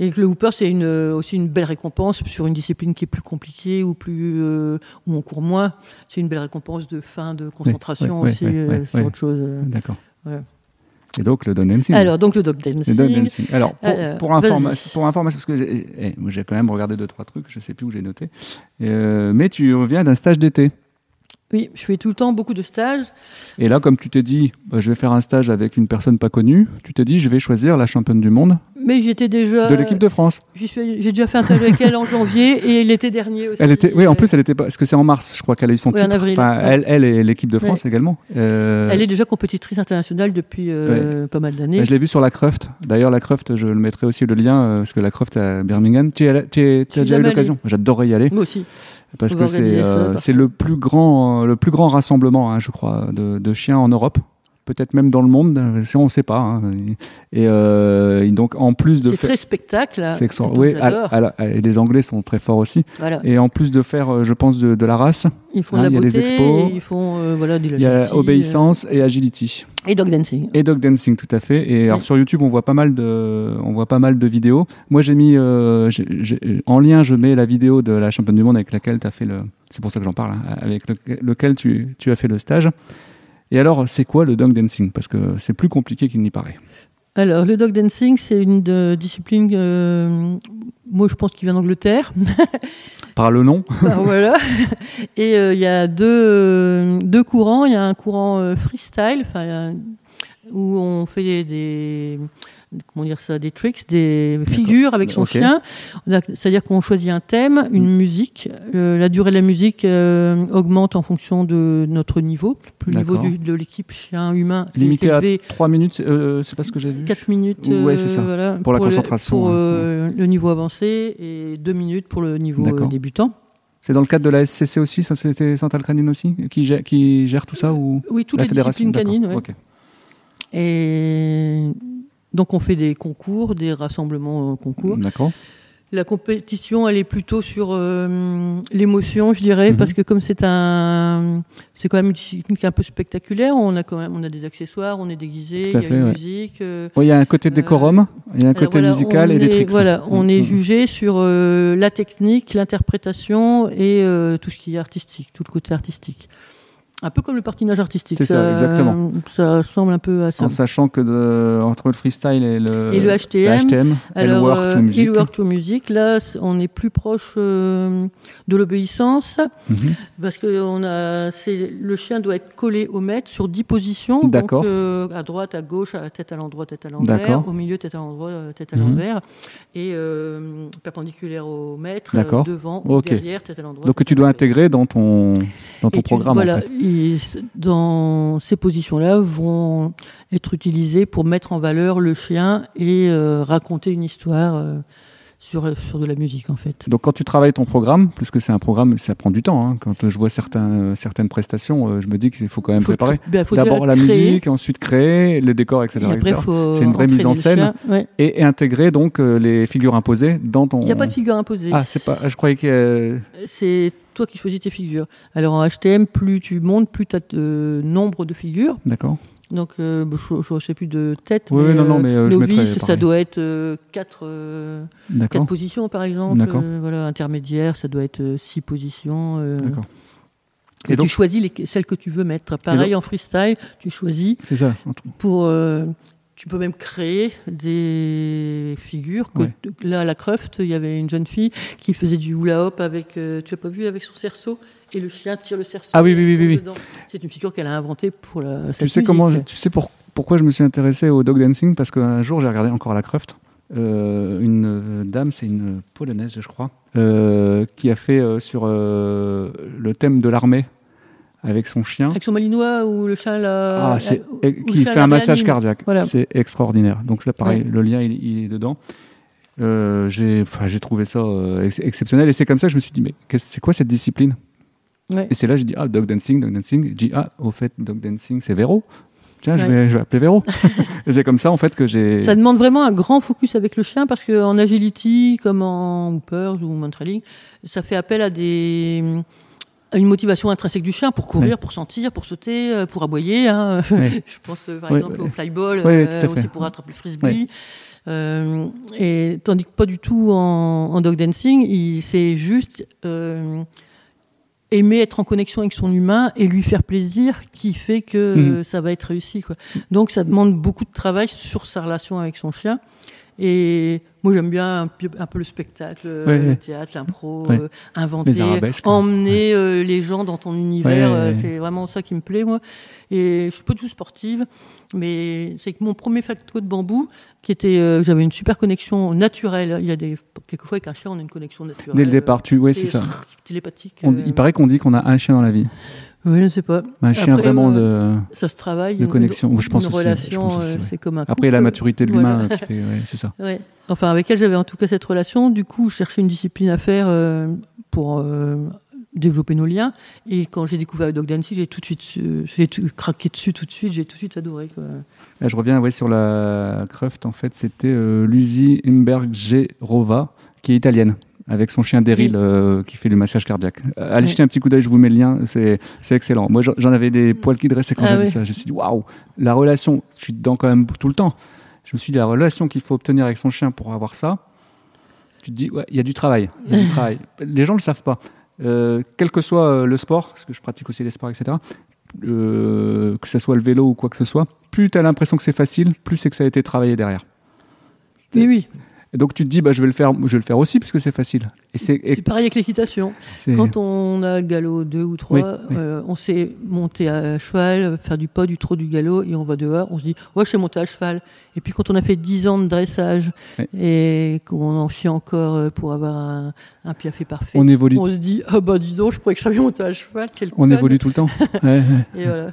Et que le Hooper, c'est une, euh, aussi une belle récompense sur une discipline qui est plus compliquée ou plus euh, où on court moins. C'est une belle récompense de fin de concentration aussi euh, sur autre chose. D'accord. Voilà. Et donc, le dog dancing. Alors, donc le dog Le dancing. dog dancing. Alors, pour, Alors, pour, vas-y. informa- pour information, parce que j'ai eh, j'ai quand même regardé deux, trois trucs, je sais plus où j'ai noté. Euh, mais tu reviens d'un stage d'été. Oui, je fais tout le temps beaucoup de stages. Et là, comme tu t'es dit, bah, je vais faire un stage avec une personne pas connue, tu t'es dit, je vais choisir la championne du monde Mais j'étais déjà. de l'équipe de France. J'ai déjà fait un stage avec elle en janvier et l'été dernier aussi. Elle était, oui, en plus, elle était pas, parce que c'est en mars, je crois qu'elle a eu son Oui, en titre. avril, Enfin, ouais. elle, elle et l'équipe de France également. Euh, Elle est déjà compétitrice internationale depuis euh, pas mal d'années. bah, je l'ai vu sur la Cruft. D'ailleurs, la Cruft, je le mettrai aussi le lien, euh, parce que la Cruft à Birmingham, tu as, déjà eu l'occasion. J'adorerais y aller. Moi aussi. Parce On que c'est euh, le plus grand le plus grand rassemblement, hein, je crois, de, de chiens en Europe, peut-être même dans le monde. on ne sait pas. hein. Et, euh, et donc en plus de C'est très spectacle. c'est oui, à- à la- et les Anglais sont très forts aussi. Voilà. Et en plus de faire, euh, je pense, de, de la race, Ils font hein, la il y a les beauté, expos. ils font euh, voilà, de la il y a agility, obéissance et agility et dog dancing. et dog dancing, tout à fait. Et alors sur YouTube, on voit pas mal de, on voit pas mal de vidéos. Moi, j'ai mis euh, en lien, je mets la vidéo de la championne du monde avec laquelle tu as fait le. C'est pour ça que j'en parle, hein, avec le- lequel tu, tu as fait le stage. Et alors, c'est quoi le dog dancing? Parce que c'est plus compliqué qu'il n'y paraît. Alors, le dog dancing, c'est une discipline, euh, moi je pense qu'il vient d'Angleterre. *laughs* Par le nom voilà. Et euh, il y a deux, euh, deux courants. Il y a un courant euh, freestyle, où on fait des, des- comment dire ça, des tricks, des figures avec son chien. C'est-à-dire qu'on choisit un thème, une musique. Euh, la durée de la musique euh, augmente en fonction de notre niveau. Plus le niveau du- de l'équipe chien-humain est Limité à élevé, 3 minutes, euh, c'est pas ce que j'ai vu 4 minutes Ouais, ça. voilà, Pour la concentration, pour hein. euh, le niveau avancé et 2 minutes pour le niveau débutant. C'est dans le cadre de la SCC aussi, Société Centrale Canine aussi, qui gère, qui gère tout ça ou Oui, toutes la les fédération? Disciplines canines. ouais. Et donc on fait des concours, des rassemblements euh, concours. D'accord. La compétition, elle est plutôt sur euh, l'émotion, je dirais, Mhm. parce que comme c'est un, c'est quand même une est un peu spectaculaire. On a quand même, on a des accessoires, on est déguisé, il y a fait, une ouais. musique. euh, Oui, il y a un côté décorum, il y a un côté voilà, musical on et des est- tricks. Voilà, on est Mhm. jugé sur euh, la technique, l'interprétation et euh, tout ce qui est artistique, tout le côté artistique. Un peu comme le patinage artistique. C'est ça, exactement. Ça ressemble un peu à ça. En sachant que de- entre le freestyle et le, Et le HTM, HTM, Alors, work euh, to music. Il work to music. Là, on est plus proche euh, de l'obéissance Mhm. parce que on a, le chien doit être collé au maître sur 10 positions. D'accord. euh, à droite, à gauche, à tête à l'endroit, tête à l'envers. Au milieu, tête à l'endroit, euh, tête à Mhm. l'envers. Et euh, perpendiculaire au maître. devant, Ok. derrière, tête à l'endroit. Donc que tu dois intégrer dans ton, dans ton Et tu- programme. voilà, en fait. Et dans ces positions-là vont être utilisées pour mettre en valeur le chien et euh, raconter une histoire euh, sur, sur de la musique en fait. Donc quand tu travailles ton programme, puisque c'est un programme, ça prend du temps. hein. Quand je vois certains, certaines prestations, euh, je me dis qu'il faut quand même Faut- préparer. ben, faut D'abord la créer, musique, ensuite créer, le décor, etc. et C'est une vraie mise en scène. Ouais. Et, et intégrer donc euh, les figures imposées dans ton. Il n'y a pas de figure imposée. Ah, c'est pas. Je croyais que. euh, C'est toi qui choisis tes figures. Alors en HTM, plus tu montes, plus tu as de nombre de figures. D'accord. Donc euh, bon, je ne sais plus de tête. Oui, mais, non, non, euh, mais, euh, je mettrai novice, ça doit être 4 quatre positions par exemple. Euh, voilà, intermédiaire, ça doit être 6 positions. euh, D'accord. Et Et donc- tu choisis les, celles que tu veux mettre. Pareil en freestyle, tu choisis C'est ça. pour. euh, tu peux même créer des figures. Que, Ouais. Là, à la Cruft, il y avait une jeune fille qui faisait du hula hop avec, euh, tu as pas vu, avec son cerceau, et le chien tire le cerceau. Ah oui, oui, oui, oui. C'est une figure qu'elle a inventée pour la. Tu sais musique. comment, je- tu sais pour- pourquoi je me suis intéressé au dog dancing? Parce qu'un jour j'ai regardé encore la Cruft. Euh, une euh, dame, c'est une polonaise, je crois, euh, qui a fait euh, sur le thème de l'armée avec son chien. Avec son malinois ou le chien là. Ah, le qui fait la un massage cardiaque. Voilà. C'est extraordinaire. Donc là, pareil, Ouais. le lien il, il est dedans. J'ai, trouvé ça ex- exceptionnel et c'est comme ça que je me suis dit mais c'est quoi cette discipline? Ouais. Et c'est là que je dis ah dog dancing, dog dancing. Je dis ah au fait dog dancing c'est Véro. Tiens, je, vais, je vais appeler Véro. *laughs* et c'est comme ça en fait que j'ai. Ça demande vraiment un grand focus avec le chien parce qu'en agility, comme en hoopers ou en trailing, ça fait appel à des une motivation intrinsèque du chien pour courir, Ouais. pour sentir, pour sauter, euh, pour aboyer. hein. Ouais. *laughs* Je pense euh, par Ouais, exemple au flyball, euh, aussi pour attraper le frisbee. Euh, et tandis que pas du tout en, en dog dancing, c'est juste aimer être en connexion avec son humain et lui faire plaisir qui fait que Mhm. ça va être réussi. Quoi. Donc ça demande beaucoup de travail sur sa relation avec son chien. Et moi j'aime bien un peu, un peu le spectacle, euh, le théâtre, l'impro, euh, inventer, arabesques. emmener euh, les gens dans ton univers. Euh. C'est vraiment ça qui me plaît moi. Et je suis pas du tout sportive, mais c'est que mon premier facto de bambou, qui était, j'avais une super connexion naturelle. Il y a des quelquefois avec un chien on a une connexion naturelle. Dès le départ, tu, ouais, c'est ça. *laughs* Télépathique. On- il paraît qu'on dit qu'on a un chien dans la vie. Oui, je ne sais pas. Un chien Après, vraiment euh, de. Ça se travaille. De une- connexion, une- je pense Une aussi, relation, euh, c'est comme un Après, la maturité de l'humain, ouais, c'est ça. Ouais. Enfin, avec elle, j'avais en tout cas cette relation. Du coup, je cherchais une discipline à faire euh, pour euh, développer nos liens. Et quand j'ai découvert le dog dancing, j'ai tout de suite, j'ai tout- craqué dessus tout de suite. J'ai tout de suite adoré. Quoi. Là, je reviens ouais, sur la Cruft. En fait, c'était Lucy Imbergerova, qui est italienne, avec son chien Daryl Oui. euh, qui fait du massage cardiaque. Euh, Allez Oui. jeter un petit coup d'œil, je vous mets le lien, c'est excellent. Moi, j'en- avais des poils qui dressaient quand Ah j'ai vu oui. ça. Je me suis dit, waouh, la relation, je suis dedans quand même tout le temps. Je me suis dit, la relation qu'il faut obtenir avec son chien pour avoir ça, tu te dis, ouais, il y a du travail. il y a du *laughs* travail. Les gens ne le savent pas. Euh, quel que soit le sport, parce que je pratique aussi les sports, etc., euh, que ce soit le vélo ou quoi que ce soit, plus tu as l'impression que c'est facile, plus c'est que ça a été travaillé derrière. Oui, oui. Et donc tu te dis, bah, je, vais le faire, je vais le faire aussi puisque c'est facile. Et c'est, et pareil avec l'équitation. Quand on a le galop 2 ou 3, Oui, oui. euh, on sait monter à cheval, faire du pas, du trot, du galop, et on va dehors, on se dit, ouais, je sais monter à cheval. Et puis quand on a fait 10 ans de dressage Oui. et qu'on en chie encore euh, pour avoir un, un piafé parfait, on évolue, on se dit, ah bah dis donc, je croyais que je savais monter à cheval, quel on évolue tout le temps. *laughs* Ouais, ouais. Et voilà.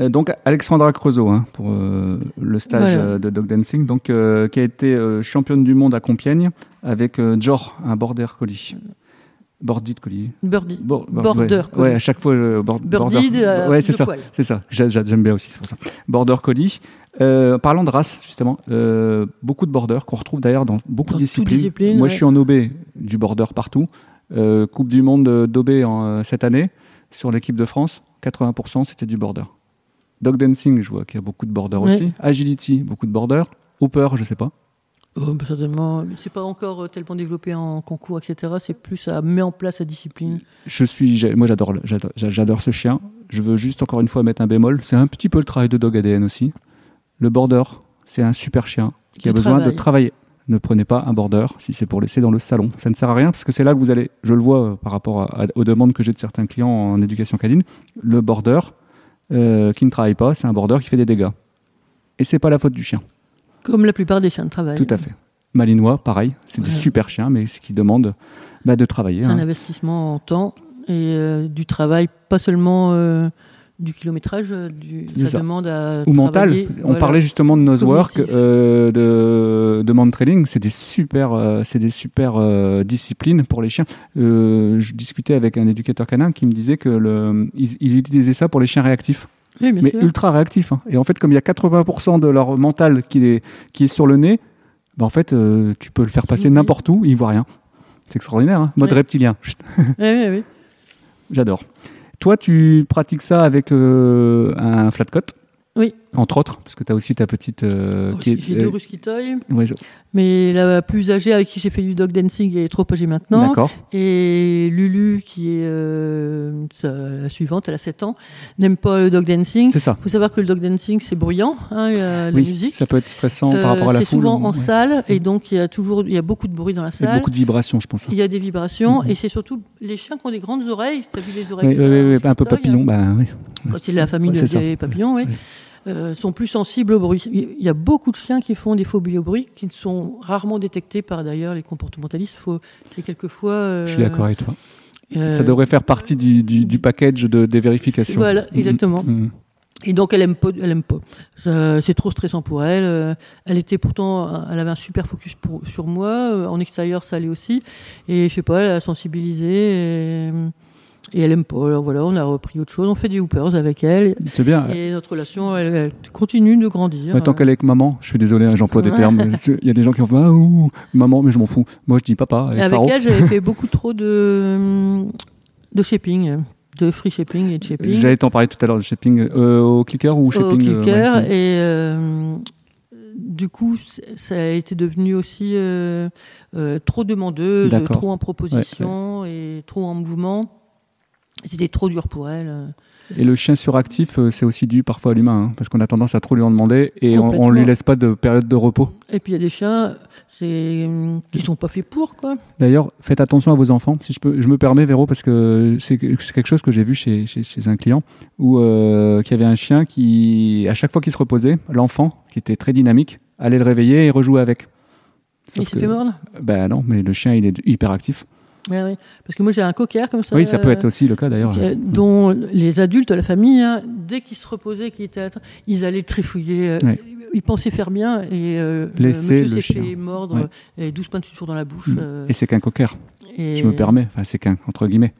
Euh, donc Alexandra Creusot hein, pour euh, le stage Voilà. euh, de dog dancing, donc qui a été championne du monde à Compiègne avec Jor, un border collie. Border collie. Birdie. Bor- bor- Border ouais. Ouais, à chaque fois. euh, bord- Birdie border- de, euh, ouais, c'est de ça. C'est ça. J'a- j'a- J'aime bien aussi, c'est pour ça. Border collie. Euh, parlant de race, justement, beaucoup de border qu'on retrouve d'ailleurs dans beaucoup Dans de disciplines. discipline, Moi, ouais. je suis en OB du border partout. Coupe du monde d'OB cette année sur l'équipe de France, 80% c'était du border. Dog dancing, je vois qu'il y a beaucoup de border Ouais. aussi. Agility, beaucoup de border. Hooper, je sais pas. Oh, bah, certainement. C'est pas encore euh, tellement développé en concours, etc. C'est plus ça met en place la discipline. Je suis, moi j'adore, ce chien. Je veux juste encore une fois mettre un bémol. C'est un petit peu le travail de Dog ADN aussi. Le border, c'est un super chien qui a besoin de travail. travailler. Ne prenez pas un border si c'est pour laisser dans le salon. Ça ne sert à rien parce que c'est là que vous allez, je le vois euh, par rapport à- à- aux demandes que j'ai de certains clients en éducation canine. Le border euh, qui ne travaille pas, c'est un border qui fait des dégâts. Et c'est pas la faute du chien. Comme la plupart des chiens de travail. Tout à fait. Malinois, pareil, c'est des super chiens, mais ce qui demande bah, de travailler. un hein. investissement en temps et euh, du travail, pas seulement euh, du kilométrage, euh, du, ça, ça. demande à ou mental. On voilà. parlait justement de Nosework, euh, de, de Mantrailing. C'est des super, euh, c'est des super euh, disciplines pour les chiens. Je discutais avec un éducateur canin qui me disait que le, il, il utilisait ça pour les chiens réactifs, Oui, mais sûr. ultra réactifs. hein. Et en fait, comme il y a 80% de leur mental qui est, qui est sur le nez, bah en fait, tu peux le faire passer n'importe où, il voit rien. C'est extraordinaire, hein mode Ouais. reptilien. Oui, oui, oui. J'adore. Toi, tu pratiques ça avec euh, un flat coat? Entre autres, parce que tu as aussi ta petite. euh, qui est- J'ai deux euh, Toy, ouais, je- mais la plus âgée avec qui j'ai fait du dog dancing est trop âgée maintenant. D'accord. Et Lulu, qui est euh, la suivante, elle a 7 ans, n'aime pas le dog dancing. C'est ça. Il faut savoir que le dog dancing, c'est bruyant, hein, il y a la Oui, musique. ça peut être stressant Euh, par rapport à la c'est foule. souvent en ouais. salle, et donc il y a toujours il y a beaucoup de bruit dans la salle. beaucoup de vibrations, je pense. hein. Il y a des vibrations, Mhm. et c'est surtout les chiens qui ont des grandes oreilles. Tu as vu les oreilles Oui, ça a, un peu papillon, hein. bah oui. Quand c'est la famille Ouais, c'est des papillons, oui. Euh, sont plus sensibles au bruit. Il y a beaucoup de chiens qui font des phobies au bruit, qui ne sont rarement détectés par d'ailleurs les comportementalistes. Faut, c'est quelquefois. euh, Je suis d'accord avec toi. euh, Ça devrait faire partie du, du, du package de, des vérifications. Voilà, exactement. Mm, mm. Et donc elle aime pas, elle aime pas. C'est trop stressant pour elle. Elle était pourtant, elle avait un super focus pour, sur moi. En extérieur, ça allait aussi. Et je sais pas, elle a sensibilisé. Et, et elle aime pas. Alors voilà, on a repris autre chose. On fait des hoopers avec elle. C'est bien. Et notre relation, elle, elle continue de grandir. Ouais, tant qu'elle est avec maman, je suis désolé, hein, j'emploie des termes. *laughs* Il y a des gens qui ont fait ah, ouh, maman, mais je m'en fous. Moi, je dis papa. Et Avec Faro. elle, j'avais *laughs* fait beaucoup trop de, de shipping, de free shipping et de shipping. J'allais t'en parler tout à l'heure de shipping euh, au clicker ou au shipping euh, clicker. ouais. Et euh, du coup, ça a été devenu aussi trop demandeuse, trop en proposition et trop en mouvement. C'était trop dur pour elle. Et le chien suractif, euh, c'est aussi dû parfois à l'humain, hein, parce qu'on a tendance à trop lui en demander et on, Complètement. lui laisse pas de période de repos. Et puis il y a des chiens c'est, qui sont pas faits pour, quoi. D'ailleurs, faites attention à vos enfants. Si je peux, je me permets, Véro, parce que c'est quelque chose que j'ai vu chez, chez, chez un client où euh, qui avait un chien qui, à chaque fois qu'il se reposait, l'enfant, qui était très dynamique, allait le réveiller et rejouer avec. il Sauf s'est que- fait mordre? Ben non, mais le chien, il est hyper actif. Ouais. Parce que moi j'ai un cocker comme ça. oui, ça peut euh, être aussi le cas d'ailleurs. Euh, dont les adultes de la famille, hein, dès qu'ils se reposaient, qu'ils étaient ils allaient trifouiller. euh. Ils pensaient faire bien et euh, Laisser monsieur le s'est fait mordre et 12 points de suture dans la bouche. Mm. euh, Et c'est qu'un cocker. et- Je me permets, enfin c'est qu'un entre guillemets.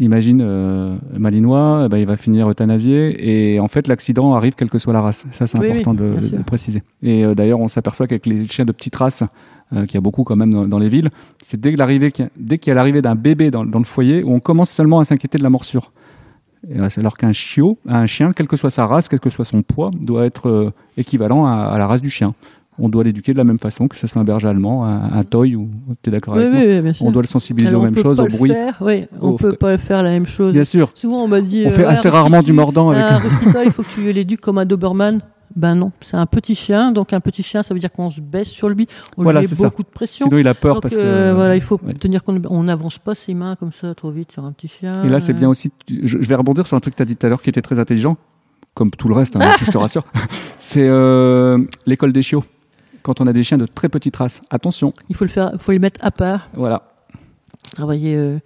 Imagine euh, Malinois, eh ben, il va finir euthanasié et en fait l'accident arrive quelle que soit la race. Ça c'est Oui, important oui, de, préciser. Et euh, d'ailleurs on s'aperçoit qu'avec les chiens de petite race, euh, qu'il y a beaucoup quand même dans, dans les villes, c'est dès l'arrivée, qu'il y a- dès qu'il y a l'arrivée d'un bébé dans, dans le foyer où on commence seulement à s'inquiéter de la morsure. Et, alors qu'un chiot, un chien, quelle que soit sa race, quel que soit son poids, doit être euh, équivalent à, à la race du chien. On doit l'éduquer de la même façon, que ce soit un berger allemand, un, un toy ou tu es d'accord Oui, avec oui, moi oui, bien sûr. On doit le sensibiliser Alors, aux mêmes choses, au bruit. faire, oui, on Au- peut pas faire la même chose. Bien sûr. Souvent, on m'a dit. On fait euh, assez un rarement du mordant avec Un Husky Toy, il faut que tu l'éduques comme un Doberman. Ben non, c'est un petit chien, donc un petit chien, ça veut dire qu'on se baisse sur lui, on Voilà, lui met ça. beaucoup de pression. Sinon, il a peur donc, parce euh, que. voilà, il faut ouais. tenir compte. On n'avance pas ses mains comme ça trop vite sur un petit chien. Et là, c'est bien aussi. Je, je vais rebondir sur un truc que tu as dit tout à l'heure qui était très intelligent, comme tout le reste, hein, je te *laughs* rassure. C'est euh, l'école des chiots. Quand on a des chiens de très petite race, attention. Il faut le faire, faut les mettre à part, Voilà, travailler euh,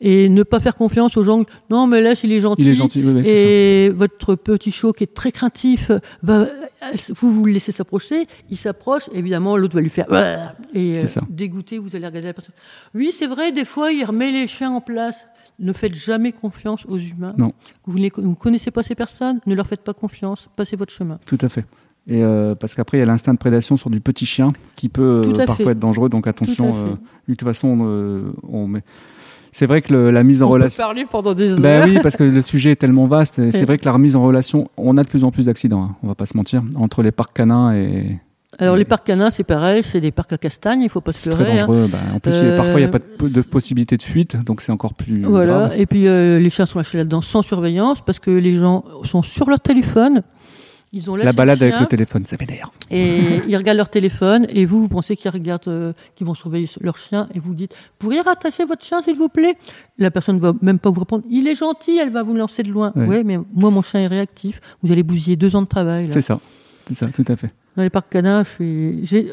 et ne pas faire confiance aux gens. Non, mais laisse, il est gentil. il est gentil. oui, oui, ça. Et votre petit chiot qui est très craintif, vous vous le laissez s'approcher, il s'approche, évidemment l'autre va lui faire et euh, C'est ça. dégoûté, vous allez regarder la personne. Oui, c'est vrai, des fois il remet les chiens en place. Ne faites jamais confiance aux humains. Non. Vous ne vous connaissez pas ces personnes, ne leur faites pas confiance, passez votre chemin. Tout à fait. Et euh, parce qu'après, il y a l'instinct de prédation sur du petit chien qui peut euh, parfois fait. être dangereux. Donc attention. Tout à fait. euh, de toute façon, on met. C'est vrai que le- la mise en On peut relation. parler pendant des heures. Ben oui, parce que le sujet est tellement vaste. et C'est vrai que la remise en relation, on a de plus en plus d'accidents. hein, on va pas se mentir. Entre les parcs canins et, Alors les parcs canins, c'est pareil, c'est des parcs à castagnes, il faut pas se C'est très leurrer. hein. dangereux. Bah, en plus, Euh, parfois, il n'y a pas de, po- de possibilité de fuite, donc c'est encore plus Voilà, grave. et puis euh, les chiens sont lâchés là-dedans sans surveillance parce que les gens sont sur leur téléphone. Ils ont lâché La balade avec le téléphone, ça m'énerve. et ils regardent leur téléphone et vous, vous pensez qu'ils regardent, euh, qu'ils vont surveiller leur chien et vous dites pourriez rattacher votre chien s'il vous plaît? La personne va même pas vous répondre. Il est gentil, elle va vous lancer de loin. Ouais, mais moi mon chien est réactif. Vous allez bousiller deux ans de travail. C'est ça. C'est ça, tout à fait. Dans les parcs canins,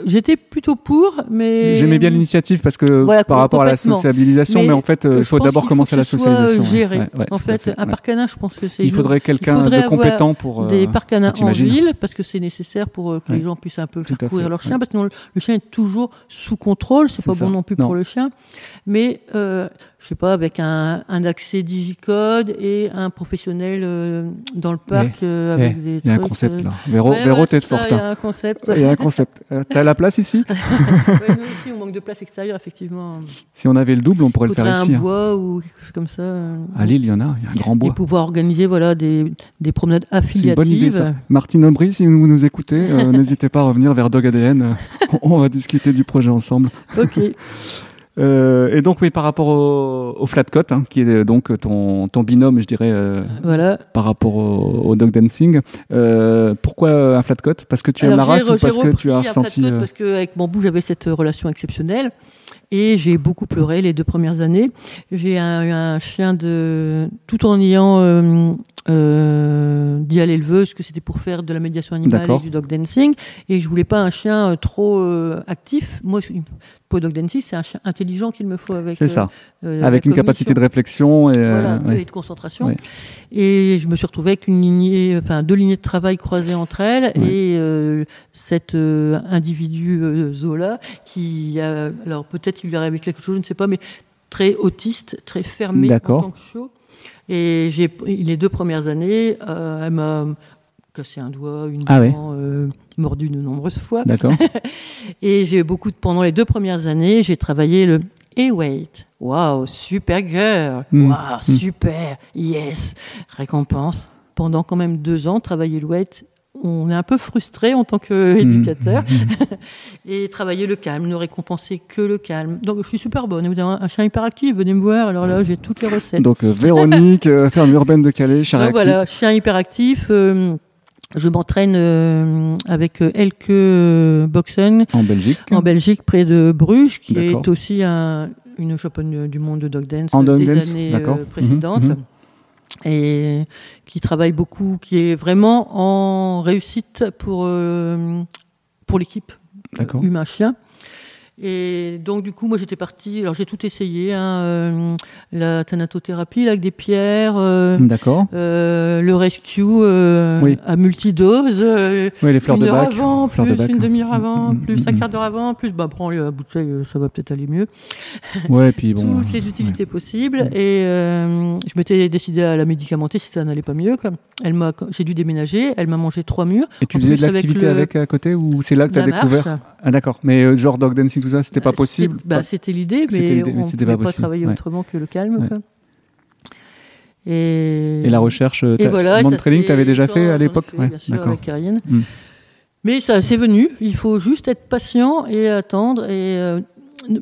j'étais plutôt pour, mais J'aimais bien l'initiative parce que Voilà, par rapport à la sociabilisation, mais, Mais en fait, euh, Je il faut d'abord commencer la soit socialisation. Géré. Ouais, ouais, en fait, un parc canin, je pense que c'est Il faudrait quelqu'un de compétent pour. euh, des parcs canins en ville parce que c'est nécessaire pour euh, que Ouais. les gens puissent un peu faire Tout à courir fait, leur chien parce que sinon le, chien est toujours sous contrôle c'est pas ça. bon non plus Non. pour le chien mais euh, je sais pas avec un, un accès digicode et un professionnel euh, dans le parc euh, avec des Il y a un concept euh, là. Véro, t'es forte. Il y a un concept. Il y a un concept. Euh, T'as la place ici *laughs* Ouais, nous aussi, on manque de place extérieure, effectivement. Si on avait le double, on pourrait le faire un ici. hein. bois ou quelque chose comme ça. À Lille, il y en a, il y a un grand Et bois. pouvoir organiser voilà, des, des promenades C'est une bonne idée affiliatives. ça. Martine Aubry, si vous nous écoutez, euh, n'hésitez pas à revenir vers Dog ADN. euh, *laughs* on va discuter du projet ensemble. Ok. *laughs* Euh, et donc oui, par rapport au, au flat cut, hein, qui est euh, donc ton, ton binôme, je dirais, euh, Voilà. par rapport au, au dog dancing. Euh, pourquoi un flat cut Parce que tu aimes la Alors, race ou parce que tu as flat ressenti cut euh, Parce qu'avec Bambou, j'avais cette relation exceptionnelle. Et j'ai beaucoup pleuré les deux premières années. J'ai un, un chien de. Tout en ayant euh, dit à l'éleveuse que c'était pour faire de la médiation animale et du dog dancing. Et je voulais pas un chien euh, trop euh, actif. Moi, pour le dog dancing, c'est un chien intelligent qu'il me faut avec. C'est ça, euh, avec une capacité de réflexion et Voilà, ouais. et de concentration. Ouais. Et je me suis retrouvée avec une lignée, enfin deux lignées de travail croisées entre elles Ouais. et cet individu Zola qui, a, alors peut-être il lui arrive quelque chose, je ne sais pas, mais très autiste, très fermé en tant que chiot. Et j'ai les deux premières années, euh, elle m'a cassé un doigt, une Ah ouais. euh, mordu de nombreuses fois. D'accord. *laughs* Et j'ai beaucoup de, pendant les deux premières années, j'ai travaillé le et wait. Waouh, super girl. Mm. Waouh, super. Yes. Récompense. Pendant quand même deux ans, travailler le wait. On est un peu frustré en tant qu'éducateur. Mhm. *laughs* Et travailler le calme, ne récompenser que le calme. Donc je suis super bonne. Vous avez un chien hyperactif, venez me voir. Alors là, j'ai toutes les recettes. Donc euh, Véronique, euh, ferme urbaine de Calais, chien Donc voilà, chien hyperactif. euh, je m'entraîne euh, avec Elke Boxen En Belgique. en Belgique, près de Bruges, qui est aussi un- une championne du monde de dog dance En dog des dance, années euh, précédentes. Et qui travaille beaucoup, qui est vraiment en réussite pour, euh, pour l'équipe humain-chien. Et donc, du coup, moi, j'étais partie. Alors, j'ai tout essayé hein, euh, la thanatothérapie là, avec des pierres, euh, D'accord. euh, le rescue Oui. à multidose. Oui, les fleurs une de heure bac. avant, de plus bac. une demi-heure avant, Mm, mm, plus mm, un quart d'heure avant, plus bah prends la bouteille, ça va peut-être aller mieux. *laughs* Ouais, puis bon. Toutes les utilités possibles. Et je m'étais décidé à la médicamenter si ça n'allait pas mieux. Quoi. Elle m'a, j'ai dû déménager. Elle m'a mangé trois murs. Et tu faisais de avec l'activité le- avec, à côté ou c'est là que tu as découvert? Marche. Ah d'accord. Mais genre dog dancing tout ça, c'était pas Euh, possible. bah, C'était l'idée, mais on ne pouvait pas travailler Ouais. autrement que le calme. Ouais. quoi. Et, Et la recherche, euh, Et voilà, Mont ça training, tu avais déjà fait à l'époque Ouais, Bien sûr, avec Karine. Mm. Mais ça, c'est venu. Il faut juste être patient et attendre. Et euh,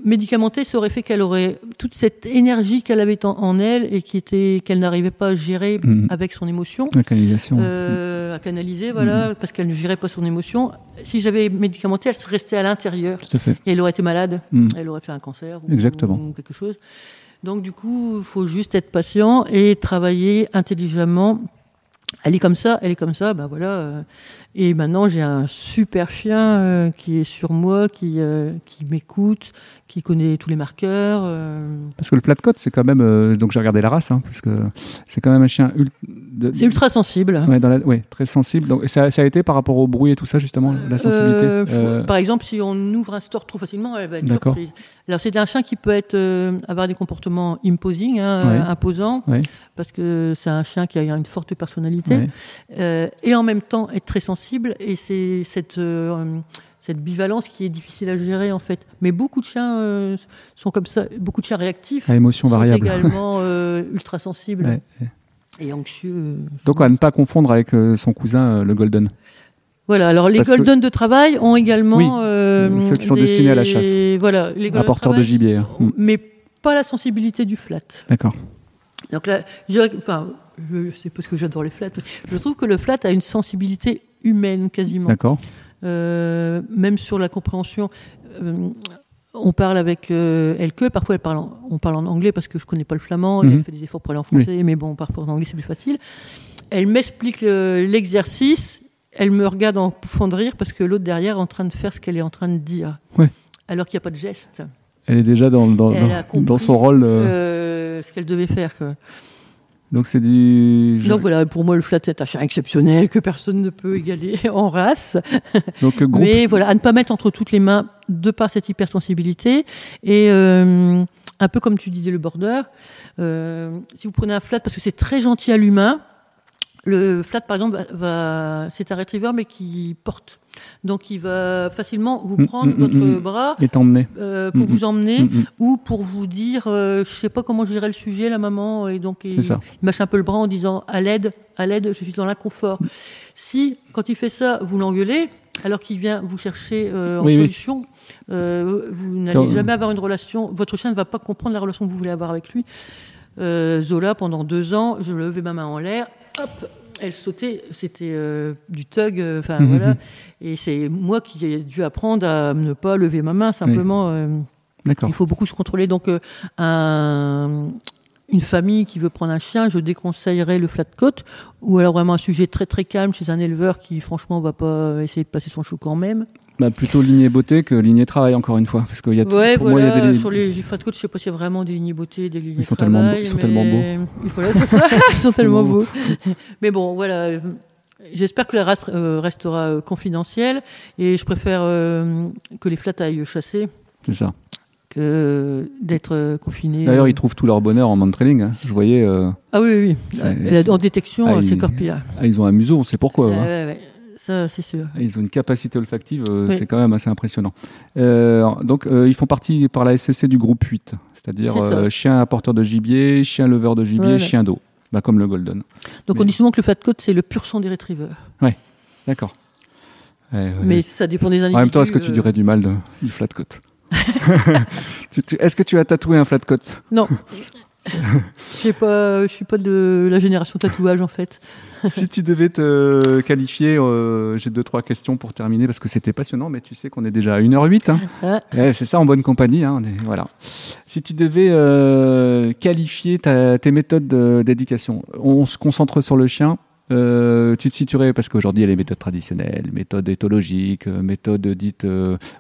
médicamenter, ça aurait fait qu'elle aurait toute cette énergie qu'elle avait en, en elle et qui était qu'elle n'arrivait pas à gérer Mm. avec son émotion. La canalisation. euh, à canaliser, voilà, parce qu'elle ne gérait pas son émotion. Si j'avais médicamenté, elle serait restée à l'intérieur Tout à fait. et elle aurait été malade. Mm. Elle aurait fait un cancer ou, Exactement. ou quelque chose. Donc du coup, il faut juste être patient et travailler intelligemment. Elle est comme ça, elle est comme ça, ben voilà. euh, Et maintenant, j'ai un super chien euh, qui est sur moi, qui, euh, qui m'écoute, qui connaît tous les marqueurs. euh. Parce que le flat coat, c'est quand même. euh, donc j'ai regardé la race, hein, parce que c'est quand même un chien. ul- de- C'est ultra sensible. Ouais, très sensible. Donc, ça, ça a été par rapport au bruit et tout ça, justement, la sensibilité. Euh, Euh, Par exemple, si on ouvre un store trop facilement, elle va être surprise. Alors, c'est un chien qui peut être, avoir des comportements imposing, hein, Ouais. imposants, Ouais. parce que c'est un chien qui a une forte personnalité, et en même temps être très sensible. Et c'est cette, cette bivalence qui est difficile à gérer, en fait. Mais beaucoup de chiens euh, sont comme ça, beaucoup de chiens réactifs À émotion sont variable. également euh, *laughs* ultra sensibles Ouais, ouais. et anxieux. euh, Donc à ne pas confondre avec son cousin, le golden. Voilà, alors les Parce que- golden de travail ont également Oui, ceux qui sont destinés à la chasse. Voilà, les golden Apporteur de gibier. hein. Mais pas la sensibilité du flat. D'accord. Donc là, je enfin, je sais pas ce que j'adore les flats, mais je trouve que le flat a une sensibilité humaine quasiment. D'accord. Euh, même sur la compréhension. euh, on parle avec euh, Elke, parfois elle parle en- on parle en anglais parce que je connais pas le flamand, et Mhm. elle fait des efforts pour aller en français, mais bon, parfois en anglais c'est plus facile. Elle m'explique le- l'exercice, elle me regarde en pouffant de rire parce que l'autre derrière est en train de faire ce qu'elle est en train de dire. Alors qu'il n'y a pas de geste. Elle est déjà dans, dans, Elle dans- son rôle. euh, Euh, ce qu'elle devait faire. quoi. Donc c'est du. Donc voilà, pour moi, le flat est un chien exceptionnel que personne ne peut égaler *laughs* en race. Donc euh, groupe. Mais voilà, à ne pas mettre entre toutes les mains de par cette hypersensibilité. Et euh, un peu comme tu disais le border, euh, si vous prenez un flat, parce que c'est très gentil à l'humain, Le flat, par exemple, va, c'est un retriever, mais qui porte. Donc, il va facilement vous Mm, prendre mm, votre mm, mm. bras Et t'emmener. euh, pour vous emmener Mm, mm. ou pour vous dire, euh, je sais pas comment gérer le sujet, la maman, et donc il, mâche un peu le bras en disant, à l'aide, à l'aide, je suis dans l'inconfort. Si, quand il fait ça, vous l'engueulez, alors qu'il vient vous chercher euh, en Oui, oui. solution, euh, vous n'allez jamais avoir une relation, votre chien ne va pas comprendre la relation que vous voulez avoir avec lui. Euh, Zola, pendant deux ans, je levais ma main en l'air, hop, elle sautait, c'était euh, du tug, euh, enfin Mhm, voilà. mhm. Et c'est moi qui ai dû apprendre à ne pas lever ma main, simplement. euh, D'accord. il faut beaucoup se contrôler. Donc, un- une famille qui veut prendre un chien, je déconseillerais le flat coat, ou alors vraiment un sujet très très calme chez un éleveur qui, franchement, va pas essayer de passer son chou quand même. Bah, plutôt lignée beauté que lignée travail, encore une fois. Parce qu'il y a tout, ouais, pour moi, il y a voilà. des sur les flat coats, je sais pas s'il y a vraiment des lignes beauté, des lignes Ils sont tellement travail, ils sont mais- tellement beaux. *laughs* Voilà, ça. ils sont tellement tellement beaux. *laughs* mais bon, voilà. J'espère que la race euh, restera euh, confidentielle et je préfère euh, que les flats aillent chasser C'est ça. que d'être euh, confinés. D'ailleurs, euh, ils trouvent tout leur bonheur en mantrailing. hein. Je voyais, euh, Ah oui, oui. oui. En détection, Ah, c'est encore pire. ah, ils ont un museau, on sait pourquoi. Hein. ouais, ouais. Ça, c'est sûr. Ils ont une capacité olfactive, euh, Oui. c'est quand même assez impressionnant. Euh, donc, euh, ils font partie par la SCC du groupe 8, c'est-à-dire chien apporteur de gibier, chien leveur de gibier, Voilà. chien d'eau, bah, comme le golden. Donc Mais- on dit souvent que le flat coat, c'est le pur sang des retrievers. D'accord. Ouais, ouais. Mais ça dépend des individus. en même temps, est-ce que tu dirais du mal de, du flat coat? *laughs* Est-ce que tu as tatoué un flat coat? Non. *laughs* Je pas, je suis pas de la génération tatouage en fait. *laughs* Si tu devais te qualifier, euh, j'ai deux, trois questions pour terminer parce que c'était passionnant, mais tu sais qu'on est déjà à 1h08. Hein. Ah, Ouais, c'est ça, en bonne compagnie. Hein, on est- voilà. Si tu devais euh, qualifier ta- tes méthodes de- d'éducation, on se concentre sur le chien. euh, tu te situerais, parce qu'aujourd'hui il y a les méthodes traditionnelles, méthodes éthologiques, méthodes dites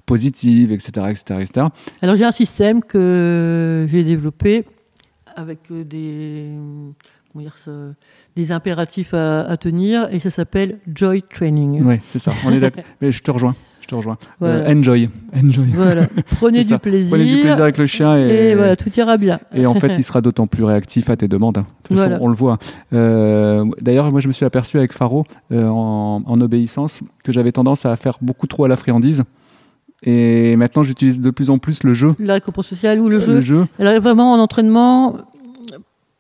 positives, etc., etc., etc. Alors j'ai un système que j'ai développé avec euh, des comment dire ça, des impératifs à, à tenir et ça s'appelle Joy Training. Ouais, c'est ça. On est d'accord. *laughs* Mais je te rejoins. Je te rejoins. Voilà. Euh, enjoy, enjoy. Voilà. *laughs* Prenez du ça. plaisir. Prenez du plaisir avec le chien et, Et voilà, tout ira bien. Et en fait, *laughs* il sera d'autant plus réactif à tes demandes. hein. De toute façon, on le voit. Euh, D'ailleurs, moi, je me suis aperçu avec Faro, euh, en, en obéissance, que j'avais tendance à faire beaucoup trop à la friandise. Et maintenant, j'utilise de plus en plus le jeu. La récompense sociale ou le Le jeu. jeu, Alors vraiment en entraînement,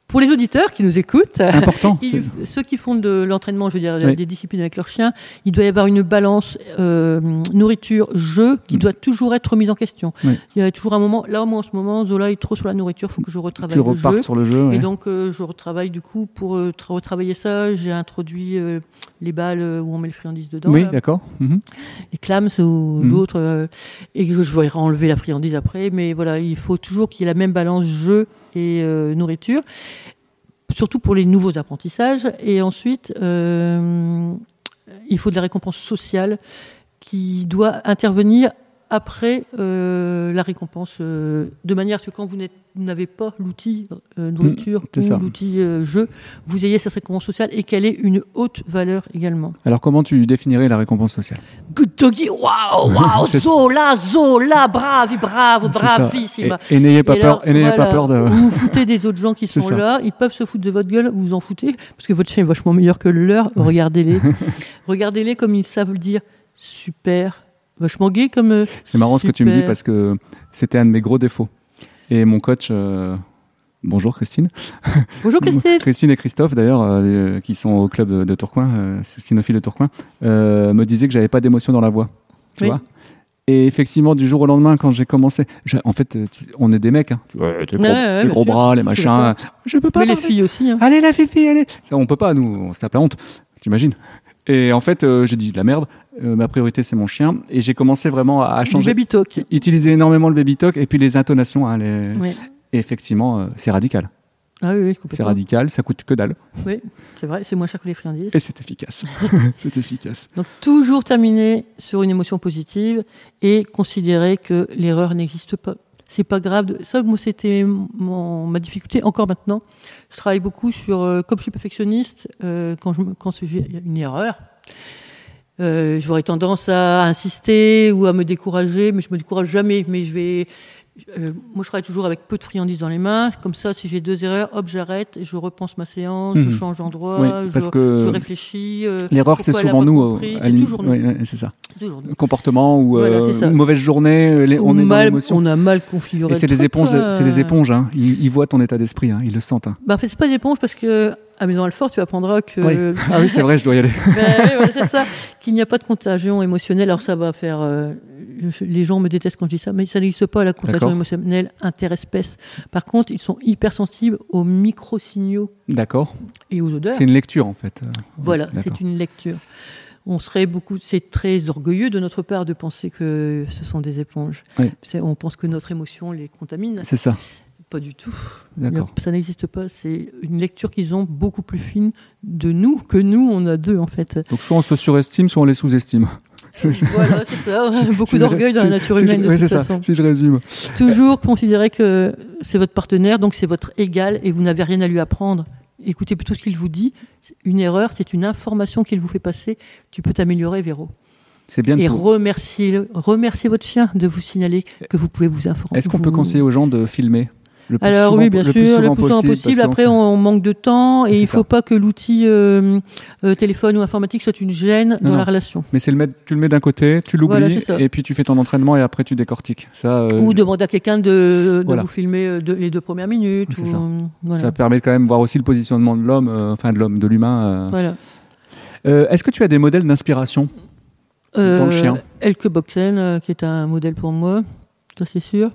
pour les auditeurs qui nous écoutent, *laughs* important. ils- c'est- ceux qui font de l'entraînement, je veux dire Oui. des disciplines avec leur chien, il doit y avoir une balance euh, nourriture-jeu qui Mm. doit toujours être remise en question. Oui. Il y a toujours un moment, là moi en ce moment, Zola est trop sur la nourriture, il faut que je retravaille Tu le repars jeu. sur le jeu. ouais. Et donc, euh, je retravaille du coup pour euh, tra- retravailler ça. J'ai introduit les balles où on met le friandise dedans, oui, d'accord. Mhm. les clams ou Mhm. d'autres, et je vais enlever la friandise après. Mais voilà, il faut toujours qu'il y ait la même balance jeu et euh, nourriture, surtout pour les nouveaux apprentissages. Et ensuite, euh, il faut de la récompense sociale qui doit intervenir après euh, la récompense, euh, de manière que quand vous n'avez pas l'outil euh, nourriture c'est ou l'outil jeu, vous ayez cette récompense sociale et qu'elle ait une haute valeur également. Alors, comment tu définirais la récompense sociale? Good doggy, waouh, *laughs* waouh, Zola, Zola, bravi, bravo, bravissima. Et, et n'ayez pas peur. Et voilà, pas peur de. Vous vous *laughs* foutez des autres gens qui sont ça. là, ils peuvent se foutre de votre gueule, vous vous en foutez, parce que votre chien est vachement meilleur que le leur. Regardez-les. *laughs* Regardez-les comme ils savent le dire. Super. Vachement gay comme. euh, C'est marrant ce que tu me dis parce que c'était un de mes gros défauts. Et mon coach, euh, bonjour Christine. Bonjour *laughs* Christine. Christine et Christophe d'ailleurs, euh, qui sont au club de, Tourcoing, euh, de Tourcoing, euh, me disaient que j'avais pas d'émotion dans la voix. Tu Oui. vois et effectivement, du jour au lendemain, quand j'ai commencé, en fait, tu- on est des mecs, hein. Tu vois, les gros, Ouais, ouais, les bien gros sûr. bras, les machins. Je peux pas. Mais les filles aussi. hein. Allez la fifi, allez. Ça, on peut pas, nous, on se tape la honte. T'imagines? Et en fait, euh, j'ai dit la merde. euh, ma priorité, c'est mon chien, et j'ai commencé vraiment à, changer, baby talk. utiliser énormément le baby talk et puis les intonations. hein, les- Ouais. Et effectivement, euh, c'est radical. Ah oui, oui, C'est radical, ça coûte que dalle. Oui, c'est vrai, c'est moins cher que les friandises. Et c'est efficace. *laughs* *laughs* c'est efficace. Donc toujours terminer sur une émotion positive et considérer que l'erreur n'existe pas. C'est pas grave. Ça, moi, c'était ma difficulté. Encore maintenant, je travaille beaucoup sur. euh, comme je suis perfectionniste, euh, quand je quand j'ai une erreur, euh, j'aurais tendance à insister ou à me décourager, mais je me décourage jamais. Mais je vais euh, moi, je travaille toujours avec peu de friandises dans les mains. Comme ça, si j'ai deux erreurs, hop, j'arrête, je repense ma séance, je Mhm. change d'endroit, Oui, je, réfléchis. euh, L'erreur, c'est souvent nous. euh, C'est toujours nous. c'est ça. toujours nous. Comportement ou Voilà, euh, mauvaise journée, les- Ou on est dans l'émotion. on a mal configuré. Et c'est des éponges, c'est des éponges. Hein. Ils, ils voient ton état d'esprit, hein. ils le sentent. Hein. Bah, en fait, c'est pas des éponges parce que à Maison Alfort, tu apprendras que Oui. Ah oui, c'est vrai, je dois y aller. *laughs* Ben oui, voilà, c'est ça, qu'il n'y a pas de contagion émotionnelle. Alors ça va faire, euh, je- les gens me détestent quand je dis ça, mais ça n'existe pas la contagion D'accord. émotionnelle interespèce. Par contre, ils sont hypersensibles aux micro-signaux D'accord. et aux odeurs. C'est une lecture en fait. Voilà, c'est une lecture. On serait beaucoup, c'est très orgueilleux de notre part de penser que ce sont des éponges. Oui. On pense que notre émotion les contamine. C'est ça. Pas du tout. D'accord. Ça n'existe pas. C'est une lecture qu'ils ont beaucoup plus fine de nous que nous, on a deux en fait. Donc soit on se surestime, soit on les sous-estime. *laughs* Voilà, c'est ça. *laughs* *laughs* Beaucoup d'orgueil dans la nature humaine de toute ça, façon. Si je résume. Toujours considérer que c'est votre partenaire, donc c'est votre égal et vous n'avez rien à lui apprendre. Écoutez plutôt ce qu'il vous dit. Une erreur, c'est une information qu'il vous fait passer. Tu peux t'améliorer, Véro. C'est bien. Et remerciez, remerciez votre chien de vous signaler que vous pouvez vous informer. Est-ce qu'on peut conseiller aux gens de filmer? Le plus Alors souvent, oui, bien le sûr, le plus souvent possible, Après, on, manque de temps et C'est il ne faut ça. pas que l'outil euh, euh, téléphone ou informatique soit une gêne Non, dans la relation. Mais c'est le mettre, tu le mets d'un côté, tu l'oublies, et puis tu fais ton entraînement et après tu décortiques. Ça, euh, Ou demander à quelqu'un de, de Voilà. vous filmer de- les deux premières minutes. Ou- ça. Voilà. ça permet quand même de voir aussi le positionnement de l'homme, enfin de l'homme, de l'humain. Est-ce que tu as des modèles d'inspiration? Dans le chien? Elke Boxen, qui est un modèle pour moi, ça c'est sûr.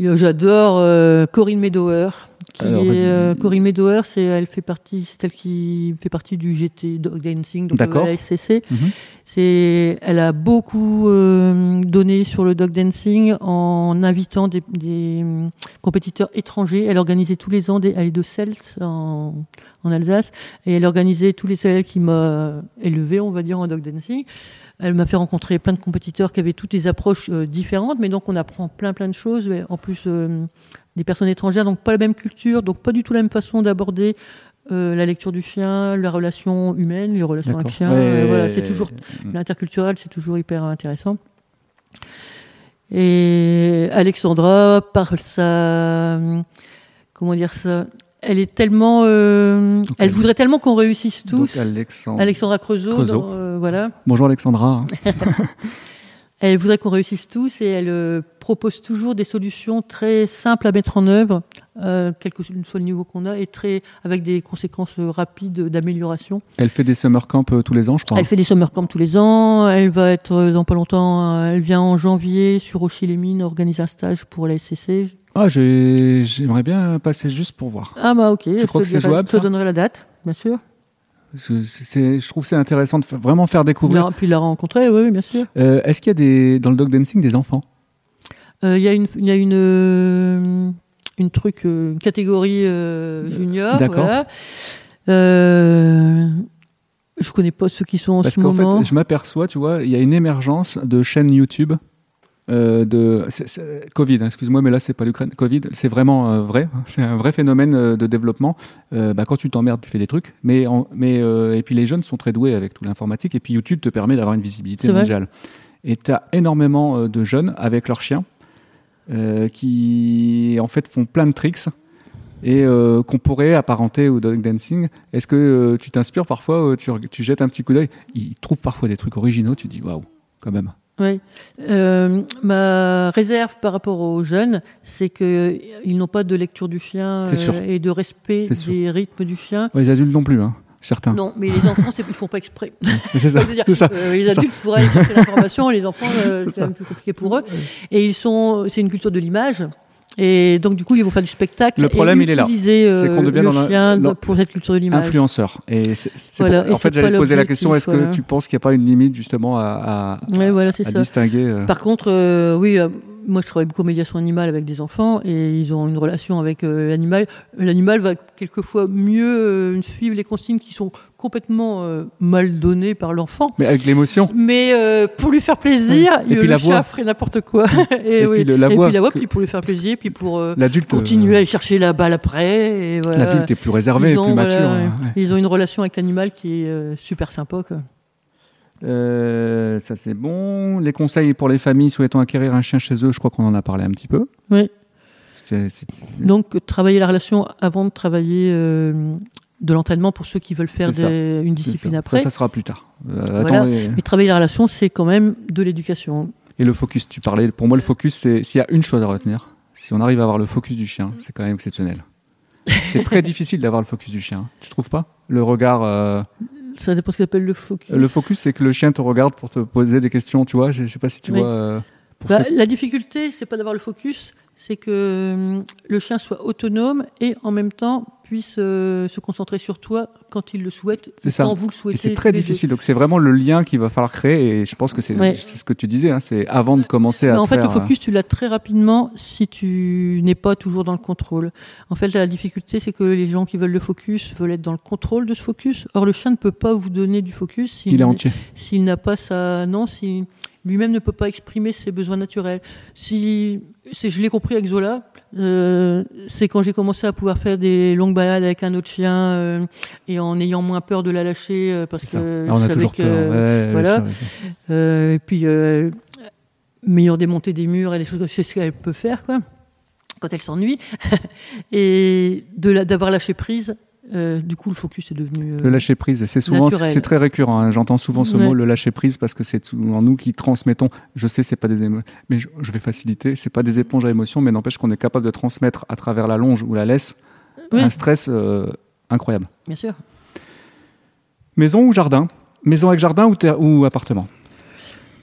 Euh, J'adore euh, Corinne Medower. Qui Alors, est, vas-y. euh, Corinne Medower, c'est elle fait partie, c'est elle qui fait partie du GT Dog Dancing, donc euh, la SCC. Mhm. C'est, elle a beaucoup euh, donné sur le dog dancing en invitant des, des, compétiteurs étrangers. Elle organisait tous les ans, des, elle est de Celt en, en Alsace, et elle organisait tous les celles qui m'a élevé, on va dire, en dog dancing. Elle m'a fait rencontrer plein de compétiteurs qui avaient toutes des approches euh, différentes, mais donc on apprend plein plein de choses. mais en plus, euh, des personnes étrangères, donc pas la même culture, donc pas du tout la même façon d'aborder euh, la lecture du chien, la relation humaine, les relations avec D'accord. chien. Ouais, voilà, c'est toujours. L'interculturel, c'est toujours hyper intéressant. Et Alexandra, par sa. Comment dire ça Elle est tellement. euh, elle elle- voudrait tellement qu'on réussisse tous. Donc, Alexandre. Alexandra Creusot, Creusot. dans, euh, voilà. Bonjour Alexandra. *laughs* Elle voudrait qu'on réussisse tous et elle euh, propose toujours des solutions très simples à mettre en œuvre, quel que soit le niveau qu'on a, et très avec des conséquences rapides d'amélioration. Elle fait des summer camps tous les ans, je crois. Elle fait des summer camps tous les ans. Elle va être dans pas longtemps. Elle vient en janvier sur Rocher-les-Mines organiser un stage pour la SCC. Ah, j'ai- j'aimerais bien passer juste pour voir. Ah bah ok. je crois te que c'est dirai- jouable, Je te ça? donnerai la date, bien sûr. C'est- je trouve que c'est intéressant de vraiment faire découvrir. La- puis la rencontrer, oui, oui, bien sûr. Euh, Est-ce qu'il y a des, dans le dog dancing des enfants? Euh, Il y a une, il y a une, euh, une truc, euh, une catégorie euh, junior. D'accord. Voilà. Euh, je connais pas ceux qui sont en Parce ce qu'en moment. fait, je m'aperçois, tu vois, il y a une émergence de chaînes YouTube. Euh, de Covid, hein, excuse-moi, mais là c'est pas l'Ukraine. Covid, c'est vraiment euh, vrai. *laughs* C'est un vrai phénomène euh, de développement. Bah, quand tu t'emmerdes, tu fais des trucs. Mais, en- mais et puis les jeunes sont très doués avec tout l'informatique. Et puis YouTube te permet d'avoir une visibilité mondiale. Et tu as énormément de jeunes avec leurs chiens qui en fait font plein de tricks et euh, qu'on pourrait apparenter au dog dancing. Est-ce que euh, tu t'inspires parfois, euh, tu, tu jettes un petit coup d'œil? Ils trouvent parfois des trucs originaux, tu dis waouh, quand même. Oui. Euh, ma réserve par rapport aux jeunes, c'est qu'ils n'ont pas de lecture du chien euh, et de respect sûr. des rythmes du chien. Ouais, les adultes non plus, hein, certains. Non, mais les enfants, ils font pas exprès. *laughs* C'est ça. Dire, ça. euh, les c'est ça. adultes pourraient chercher l'information, les enfants, euh, *laughs* C'est un peu plus compliqué pour eux. Et ils sont, c'est une culture de l'image. Et donc, du coup, ils vont faire du spectacle. Le problème, et il est là. utiliser, C'est qu'on euh, devient le dans chien dans- pour cette culture de l'image. Influenceur. Et c'est, c'est Voilà, pour- en fait, j'allais poser la question est-ce que tu penses qu'il n'y a pas une limite justement à, à, Ouais, voilà, à ça. distinguer euh, Par contre, euh, oui, euh, moi je travaille beaucoup en médiation animale avec des enfants et ils ont une relation avec euh, l'animal. L'animal va quelquefois mieux euh, suivre les consignes qui sont complètement euh, mal données par l'enfant. Mais avec l'émotion. Mais euh, pour lui faire plaisir, Et il- puis le la chat voix. ferait n'importe quoi. *laughs* et, Et oui. puis le- la et voix puis la voix, que- puis pour lui faire plaisir, puis pour euh, L'adulte. continuer euh, à aller chercher la balle après. Et voilà. L'adulte est plus réservé, et ont, plus voilà, mature. ouais. hein. Ils ont une relation avec l'animal qui est euh, super sympa. Quoi. Euh, Euh, ça c'est bon. Les conseils pour les familles souhaitant acquérir un chien chez eux, je crois qu'on en a parlé un petit peu. Oui. Donc, travailler la relation avant de travailler euh, de l'entraînement pour ceux qui veulent faire des- une discipline ça. après. Ça, ça sera plus tard. Euh, Voilà. attends, et, Mais travailler la relation, c'est quand même de l'éducation. et le focus, tu parlais. Pour moi, le focus, c'est s'il y a une chose à retenir, si on arrive à avoir le focus du chien, c'est quand même exceptionnel. c'est très *laughs* difficile d'avoir le focus du chien. Tu trouves pas? Le regard. euh, Ça dépend ce qu'on appelle le focus. Le focus, c'est que le chien te regarde pour te poser des questions, tu vois? Je, je sais pas si tu Oui. vois. euh, Bah, ceux- La difficulté, c'est pas d'avoir le focus, c'est que hum, le chien soit autonome et en même temps puisse euh, se concentrer sur toi quand il le souhaite, C'est ou ça. quand vous le Et souhaitez. c'est très deux. difficile. Donc c'est vraiment le lien qu'il va falloir créer. Et je pense que c'est Ouais. c'est ce que tu disais. hein, c'est avant de commencer Mais à en fait, le focus, tu l'as très rapidement si tu n'es pas toujours dans le contrôle. En fait, la difficulté, c'est que les gens qui veulent le focus veulent être dans le contrôle de ce focus. Or, le chien ne peut pas vous donner du focus euh, s'il il est n'est- entier. s'il n'a pas sa non si lui-même ne peut pas exprimer ses besoins naturels si je l'ai compris avec Zola euh, c'est quand j'ai commencé à pouvoir faire des longues balades avec un autre chien euh, et en ayant moins peur de la lâcher euh, parce que Ah, on je a savais toujours que peur. Ouais, voilà. ça, et puis meilleure démonter des murs et des choses c'est ce qu'elle peut faire quoi quand elle s'ennuie *laughs* et de d'avoir lâché prise euh, du coup le focus est devenu euh, Le lâcher prise, c'est souvent, Naturel. c'est très récurrent. hein. J'entends souvent ce Ouais. mot, le lâcher prise, parce que c'est souvent nous qui transmettons. Je sais, c'est pas des émotions, mais je, je vais faciliter. C'est pas des éponges à émotions, mais n'empêche qu'on est capable de transmettre à travers la longe ou la laisse un stress euh, incroyable. bien sûr Maison ou jardin? Maison avec jardin ou, ou appartement?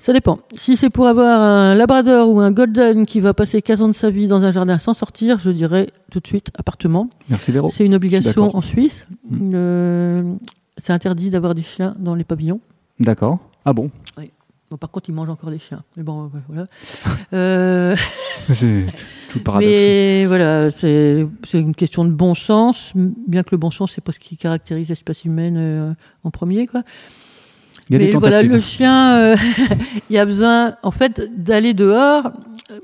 Ça dépend. Si c'est pour avoir un labrador ou un golden qui va passer 15 ans de sa vie dans un jardin sans sortir, je dirais tout de suite appartement. Merci Véro. C'est une obligation en Suisse. Mm. Euh, c'est interdit d'avoir des chiens dans les pavillons. D'accord. Ah bon? Bon, par contre, ils mangent encore des chiens. Mais bon, voilà. Euh, *laughs* C'est tout le *laughs* paradoxe. mais voilà, c'est c'est une question de bon sens, bien que le bon sens, c'est pas ce qui caractérise l'espèce humaine euh, en premier, quoi. Il y a des Mais voilà, le chien, euh, *laughs* il a besoin, en fait, d'aller dehors,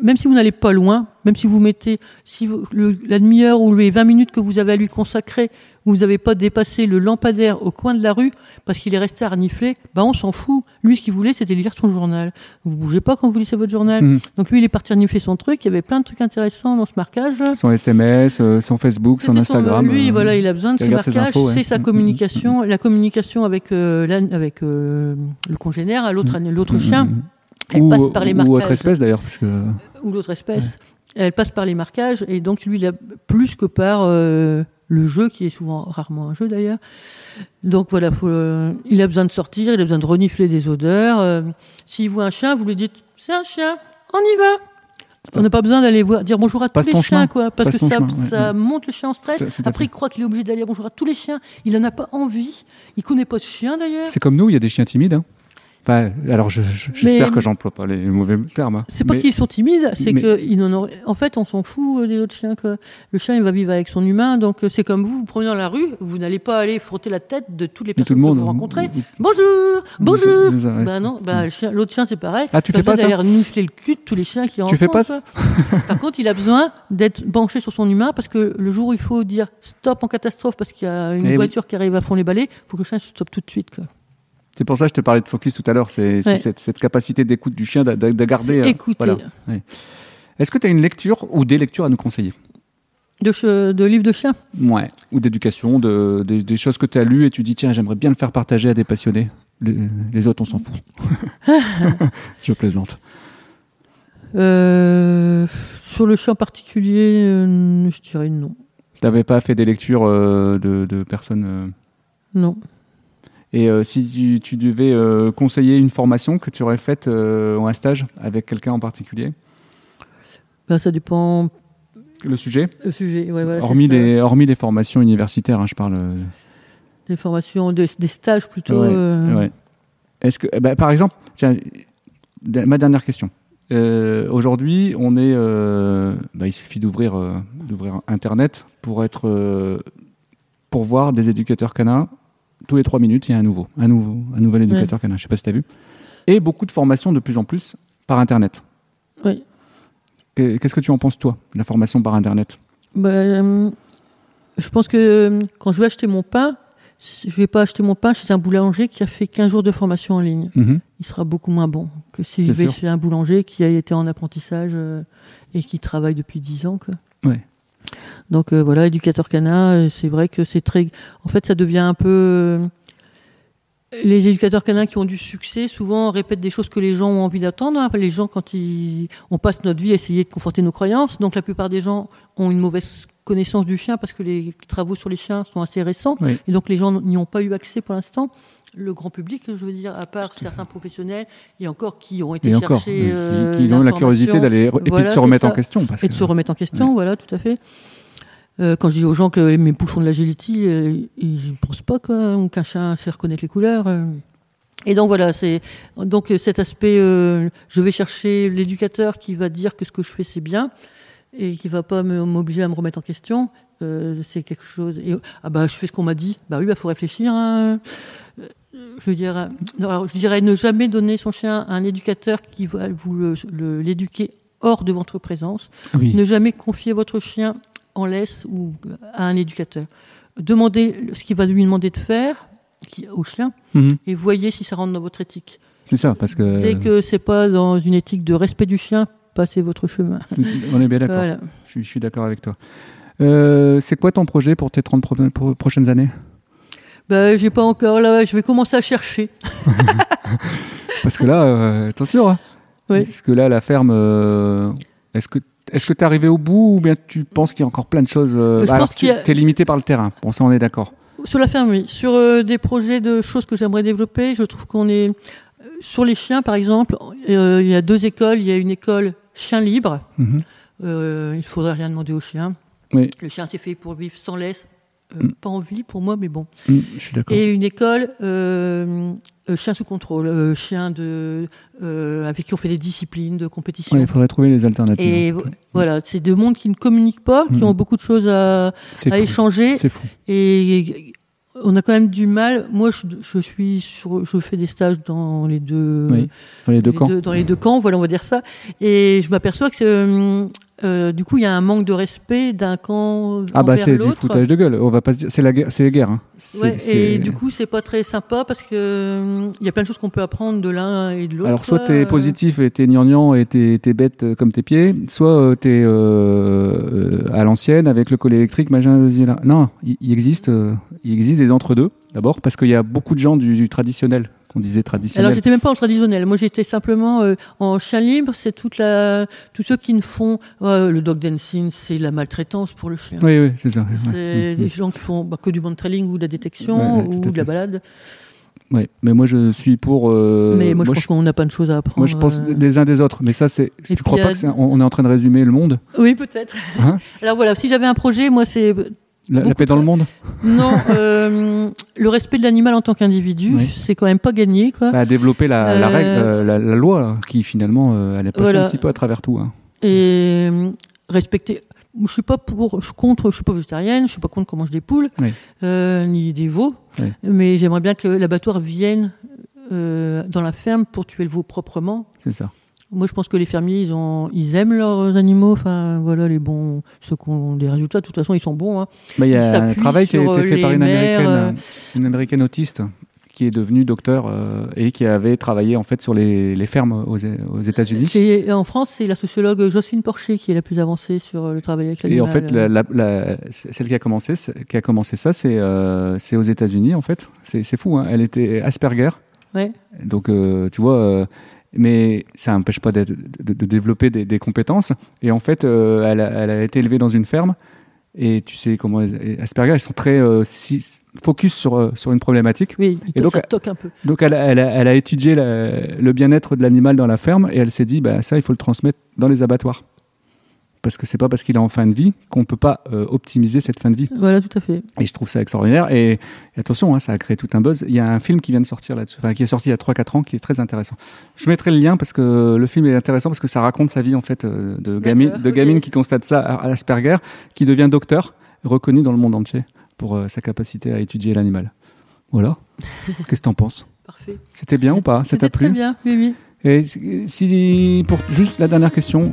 même si vous n'allez pas loin, même si vous mettez, si vous- le- la demi-heure ou les 20 minutes que vous avez à lui consacrer, vous n'avez pas dépassé le lampadaire au coin de la rue parce qu'il est resté à renifler, bah on s'en fout. Lui, ce qu'il voulait, c'était lire son journal. Vous bougez pas quand vous lisez votre journal. Mhm. Donc lui, il est parti renifler son truc. Il y avait plein de trucs intéressants dans ce marquage. Son SMS, euh, son Facebook, son Instagram. lui, euh, voilà, il a besoin de infos, ouais. c'est sa Mm, communication, la communication avec euh, la- avec le congénère, l'autre l'autre chien, elle ou, passe par les ou marquages autre espèce d'ailleurs, parce que ou l'autre espèce. Elle passe par les marquages et donc lui, il a plus que par le jeu qui est souvent rarement un jeu d'ailleurs. Donc voilà, faut, euh, il a besoin de sortir, il a besoin de renifler des odeurs. euh, S'il voit un chien, vous lui dites c'est un chien, on y va. On n'a pas besoin d'aller voir, dire bonjour à Passe tous les chiens, chemin. quoi, parce Passe que ça, chemin, ouais, ça ouais. monte le chien en stress. Tout- tout à Après, il croit qu'il est obligé d'aller dire bonjour à tous les chiens. Il n'en a pas envie. Il connaît pas ce chien d'ailleurs. c'est comme nous, il y a des chiens timides. hein. Alors je- je- j'espère Mais- que j'emploie pas les mauvais termes. hein. C'est pas qu'ils sont timides, c'est mais- que ils n'en auraient- En fait, on s'en fout euh, des autres chiens. Quoi. Le chien, il va vivre avec son humain, donc euh, c'est comme vous, vous prenez dans la rue, vous n'allez pas aller frotter la tête de toutes les tout personnes le monde. que vous rencontrez. Bonjour, bonjour. Bah non, bah, l'autre chien, c'est pareil. Ah, tu fais pas ça d'aller renifler le cul de tous les chiens qui Tu fais pas ça Par contre, il a besoin d'être branché sur son humain parce que le jour où il faut dire stop en catastrophe parce qu'il y a une Eh oui. voiture qui arrive à fond les balais, il faut que le chien se stoppe tout de suite. Quoi. C'est pour ça que je te parlais de focus tout à l'heure. C'est Ouais. cette, cette capacité d'écoute du chien, de, de- de garder. Euh, écouter. voilà. Est-ce que tu as une lecture ou des lectures à nous conseiller? De, livres de chiens? Ouais. Ou d'éducation, de, des- des choses que tu as lues et tu dis tiens, j'aimerais bien le faire partager à des passionnés. Les, les autres, on s'en fout. *laughs* *laughs* je plaisante. Euh, Sur le chien en particulier, euh, je dirais non. T'avais pas fait des lectures euh, de, personnes. Non. Et euh, si tu, tu devais euh, conseiller une formation que tu aurais faite euh, ou un stage avec quelqu'un en particulier, Ben, ça dépend le sujet, le sujet. Ouais, voilà, hormis, les, hormis les formations universitaires, hein, je parle. Des formations, des, des stages plutôt. Ouais, ouais. Est-ce que, eh ben, par exemple, tiens, ma dernière question. Euh, Aujourd'hui, on est, euh, bah, il suffit d'ouvrir, euh, d'ouvrir Internet pour être, pour voir des éducateurs canins. Tous les trois minutes, il y a un nouveau, un nouveau, un nouvel éducateur canin. Je sais pas si tu as vu. Et beaucoup de formations de plus en plus par Internet. Oui. Que- Qu'est-ce que tu en penses toi, de la formation par Internet? Ben, je pense que euh, quand je vais acheter mon pain, je vais pas acheter mon pain chez un boulanger qui a fait 15 jours de formation en ligne. Mhm. Il sera beaucoup moins bon que si je vais sûr. chez un boulanger qui a été en apprentissage euh, et qui travaille depuis 10 ans. Quoi. Ouais. Donc euh, voilà, éducateur canin, euh, c'est vrai que c'est très. En fait, ça devient un peu. euh, Les éducateurs canins qui ont du succès, souvent répètent des choses que les gens ont envie d'attendre. hein. Les gens, quand ils... on passe notre vie à essayer de conforter nos croyances, donc la plupart des gens ont une mauvaise connaissance du chien parce que les travaux sur les chiens sont assez récents Oui. et donc les gens n'y ont pas eu accès pour l'instant. Le grand public, je veux dire, à part certains professionnels et encore qui ont été Et chercher qui, euh, qui ont la curiosité d'aller et puis de se remettre en question. Parce et de que- se remettre en question, voilà, tout à fait. Euh, quand je dis aux gens que mes poules font de l'agility, euh, ils ne pensent pas qu'un chien sait reconnaître les couleurs. Et donc voilà, c'est donc cet aspect. je vais chercher l'éducateur qui va dire que ce que je fais c'est bien et qui va pas m'obliger à me remettre en question. Euh, c'est quelque chose. Et, ah bah je fais ce qu'on m'a dit. Bah oui, bah faut réfléchir. hein. Euh, Je veux dire, non, alors, je dirais ne jamais donner son chien à un éducateur qui va vous l'éduquer hors de votre présence. Oui. Ne jamais confier votre chien en laisse ou à un éducateur. Demandez ce qu'il va lui demander de faire qui- au chien Mhm. et voyez si ça rentre dans votre éthique. C'est ça, parce que Dès que c'est pas dans une éthique de respect du chien, passez votre chemin. on est bien d'accord. Voilà. Je suis, je suis d'accord avec toi. Euh, c'est quoi ton projet pour tes 30 pro- pro- prochaines années? Ben, j'ai pas encore là. Je vais commencer à chercher. *laughs* *laughs* Parce que là, euh, attention. Hein. Oui. Parce que là, la ferme, euh, est-ce que est-ce que tu es arrivé au bout ou bien tu penses qu'il y a encore plein de choses euh, Je Alors, pense tu a- es limité par le terrain. Bon, ça, on est d'accord. Sur la ferme, oui. Sur des projets de choses que j'aimerais développer, je trouve qu'on est. Sur les chiens, par exemple, il y a deux écoles. Il y a une école chien libre. Mhm. Euh, il ne faudrait rien demander au chien. Oui. Le chien, c'est fait pour vivre sans laisse. Euh, Mm. Pas envie pour moi, mais bon. Mm, je suis d'accord. Et une école euh, euh, chien sous contrôle, chien de, avec qui on fait des disciplines de compétition. Ouais, il faudrait trouver les alternatives. Et fait. vo- voilà, c'est deux mondes qui ne communiquent pas, qui Mhm. ont beaucoup de choses à, échanger. C'est fou. Et on a quand même du mal. Moi, je, je suis sur, je fais des stages dans les deux, Oui, Dans les deux les camps. deux- dans les deux camps, voilà, on va dire ça. Et je m'aperçois que euh, du coup, il y a un manque de respect d'un camp Ah bah c'est du foutage de gueule. On va pas se dire, c'est la guerre, c'est les guerres. hein. Ouais, et du coup, c'est pas très sympa parce que euh, il y a plein de choses qu'on peut apprendre de l'un et de l'autre. Alors soit t'es positif et t'es gnangnan et t'es bête euh, comme tes pieds, soit euh, t'es euh, à l'ancienne avec le collet électrique, machin, là. Non, il, il existe, il existe des entre deux. D'abord parce qu'il y a beaucoup de gens du, du traditionnel qu'on disait traditionnel. Alors j'étais même pas en traditionnel. Moi j'étais simplement euh, en chien libre. C'est toute la, tous ceux qui ne font ouais, le dog dancing, c'est la maltraitance pour le chien. oui, oui, c'est ça. C'est des gens qui font bah, que du band trailing ou de la détection Ouais, ouais, tout ou de la balade. Ouais, mais moi je suis pour. euh, Mais moi, je moi, pense qu'on n'a pas de choses à apprendre. moi, je pense euh. des uns des autres. Mais ça, c'est. Tu crois puis, pas euh, que c'est- on, on est en train de résumer le monde? Oui, peut-être. Hein? Alors voilà, si j'avais un projet, moi c'est La, paix dans le monde *laughs* non euh, le respect de l'animal en tant qu'individu, Oui. c'est quand même pas gagné quoi. à développer la, la Euh, règle, euh, la, la loi, là, qui finalement, euh, elle est passée Voilà. un petit peu à travers tout. hein. et respecter. Je suis pas pour, je suis contre, je suis pas végétarienne, je suis pas contre qu'on mange des poules, Oui. ni des veaux, Oui. mais j'aimerais bien que l'abattoir vienne dans la ferme pour tuer le veau proprement. C'est ça. Moi, je pense que les fermiers, ils ont, ils aiment leurs animaux. Enfin, voilà, les bons, ceux qui ont des résultats. De toute façon, ils sont bons. hein. Bah, Il y a un travail qui a été fait euh, par les une mères, américaine, euh, euh, une américaine autiste qui est devenue docteur euh, et qui avait travaillé en fait sur les, les fermes aux, aux États-Unis. En France, c'est la sociologue Jocelyne Porcher qui est la plus avancée sur le travail avec Et l'animal. en fait, la, la- la- celle qui a commencé, qui a commencé ça, c'est euh, aux États-Unis en fait. C'est c'est fou. Hein. Elle était Asperger. Ouais. Donc, euh, tu vois, mais ça n'empêche pas de, de développer des, des compétences. Et en fait, euh, elle, a, elle a été élevée dans une ferme. Et tu sais comment Asperger, ils sont très euh, si- focus sur, euh, sur une problématique. Oui, Et donc, ça toque un peu. Donc, elle, a- elle, a, elle a étudié la- le bien-être de l'animal dans la ferme et elle s'est dit, bah, ça, il faut le transmettre dans les abattoirs. Parce que c'est pas parce qu'il est en fin de vie qu'on peut pas euh, optimiser cette fin de vie. Voilà, tout à fait. Et je trouve ça extraordinaire. Et, et attention, hein, ça a créé tout un buzz. Il y a un film qui vient de sortir là-dessus, enfin, qui est sorti il y a 3-4 ans, qui est très intéressant. Je mettrai le lien parce que le film est intéressant parce que ça raconte sa vie en fait euh, de gamine, de ok. gamine qui constate ça à Asperger, qui devient docteur, reconnu dans le monde entier pour euh, sa capacité à étudier l'animal. Voilà. *laughs* Qu'est-ce que t'en penses? Parfait. C'était bien ou pas? Ça t'a plu très bien, oui, oui. Et si pour juste la dernière question,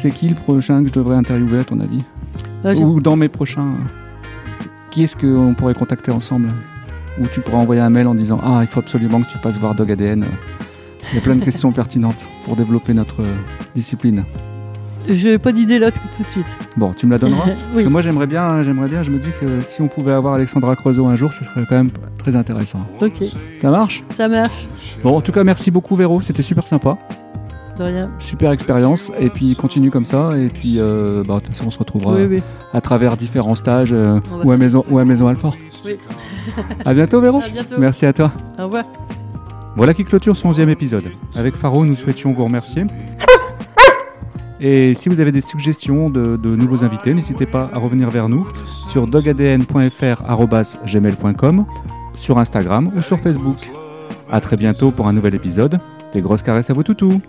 c'est qui le prochain que je devrais interviewer à ton avis Bah, Ou dans mes prochains Qui est-ce qu'on pourrait contacter ensemble où tu pourras envoyer un mail en disant Ah, il faut absolument que tu passes voir Dog ADN. Il y a plein de questions *laughs* pertinentes pour développer notre euh, discipline. Je n'ai pas d'idée là tout, de suite. Bon, tu me la donneras *laughs* Parce oui. que moi j'aimerais bien, j'aimerais bien, je me dis que si on pouvait avoir Alexandra Creusot un jour, ce serait quand même très intéressant. Ok, Ça marche ça marche. Bon, en tout cas, merci beaucoup Véro, c'était super sympa, De rien. super expérience, et puis continue comme ça, et puis euh, bah, de toute façon on se retrouvera Oui, oui. à travers différents stages euh, ou, à Maison, ou à Maison Alfort. Oui. À bientôt Véro À bientôt. Merci à toi Au revoir. Voilà qui clôture son 11e épisode. Avec Faro, nous souhaitions vous remercier. Et si vous avez des suggestions de, de nouveaux invités, n'hésitez pas à revenir vers nous sur dogadn.fr.gmail.com, sur Instagram ou sur Facebook. A très bientôt pour un nouvel épisode. Des grosses caresses à vos toutous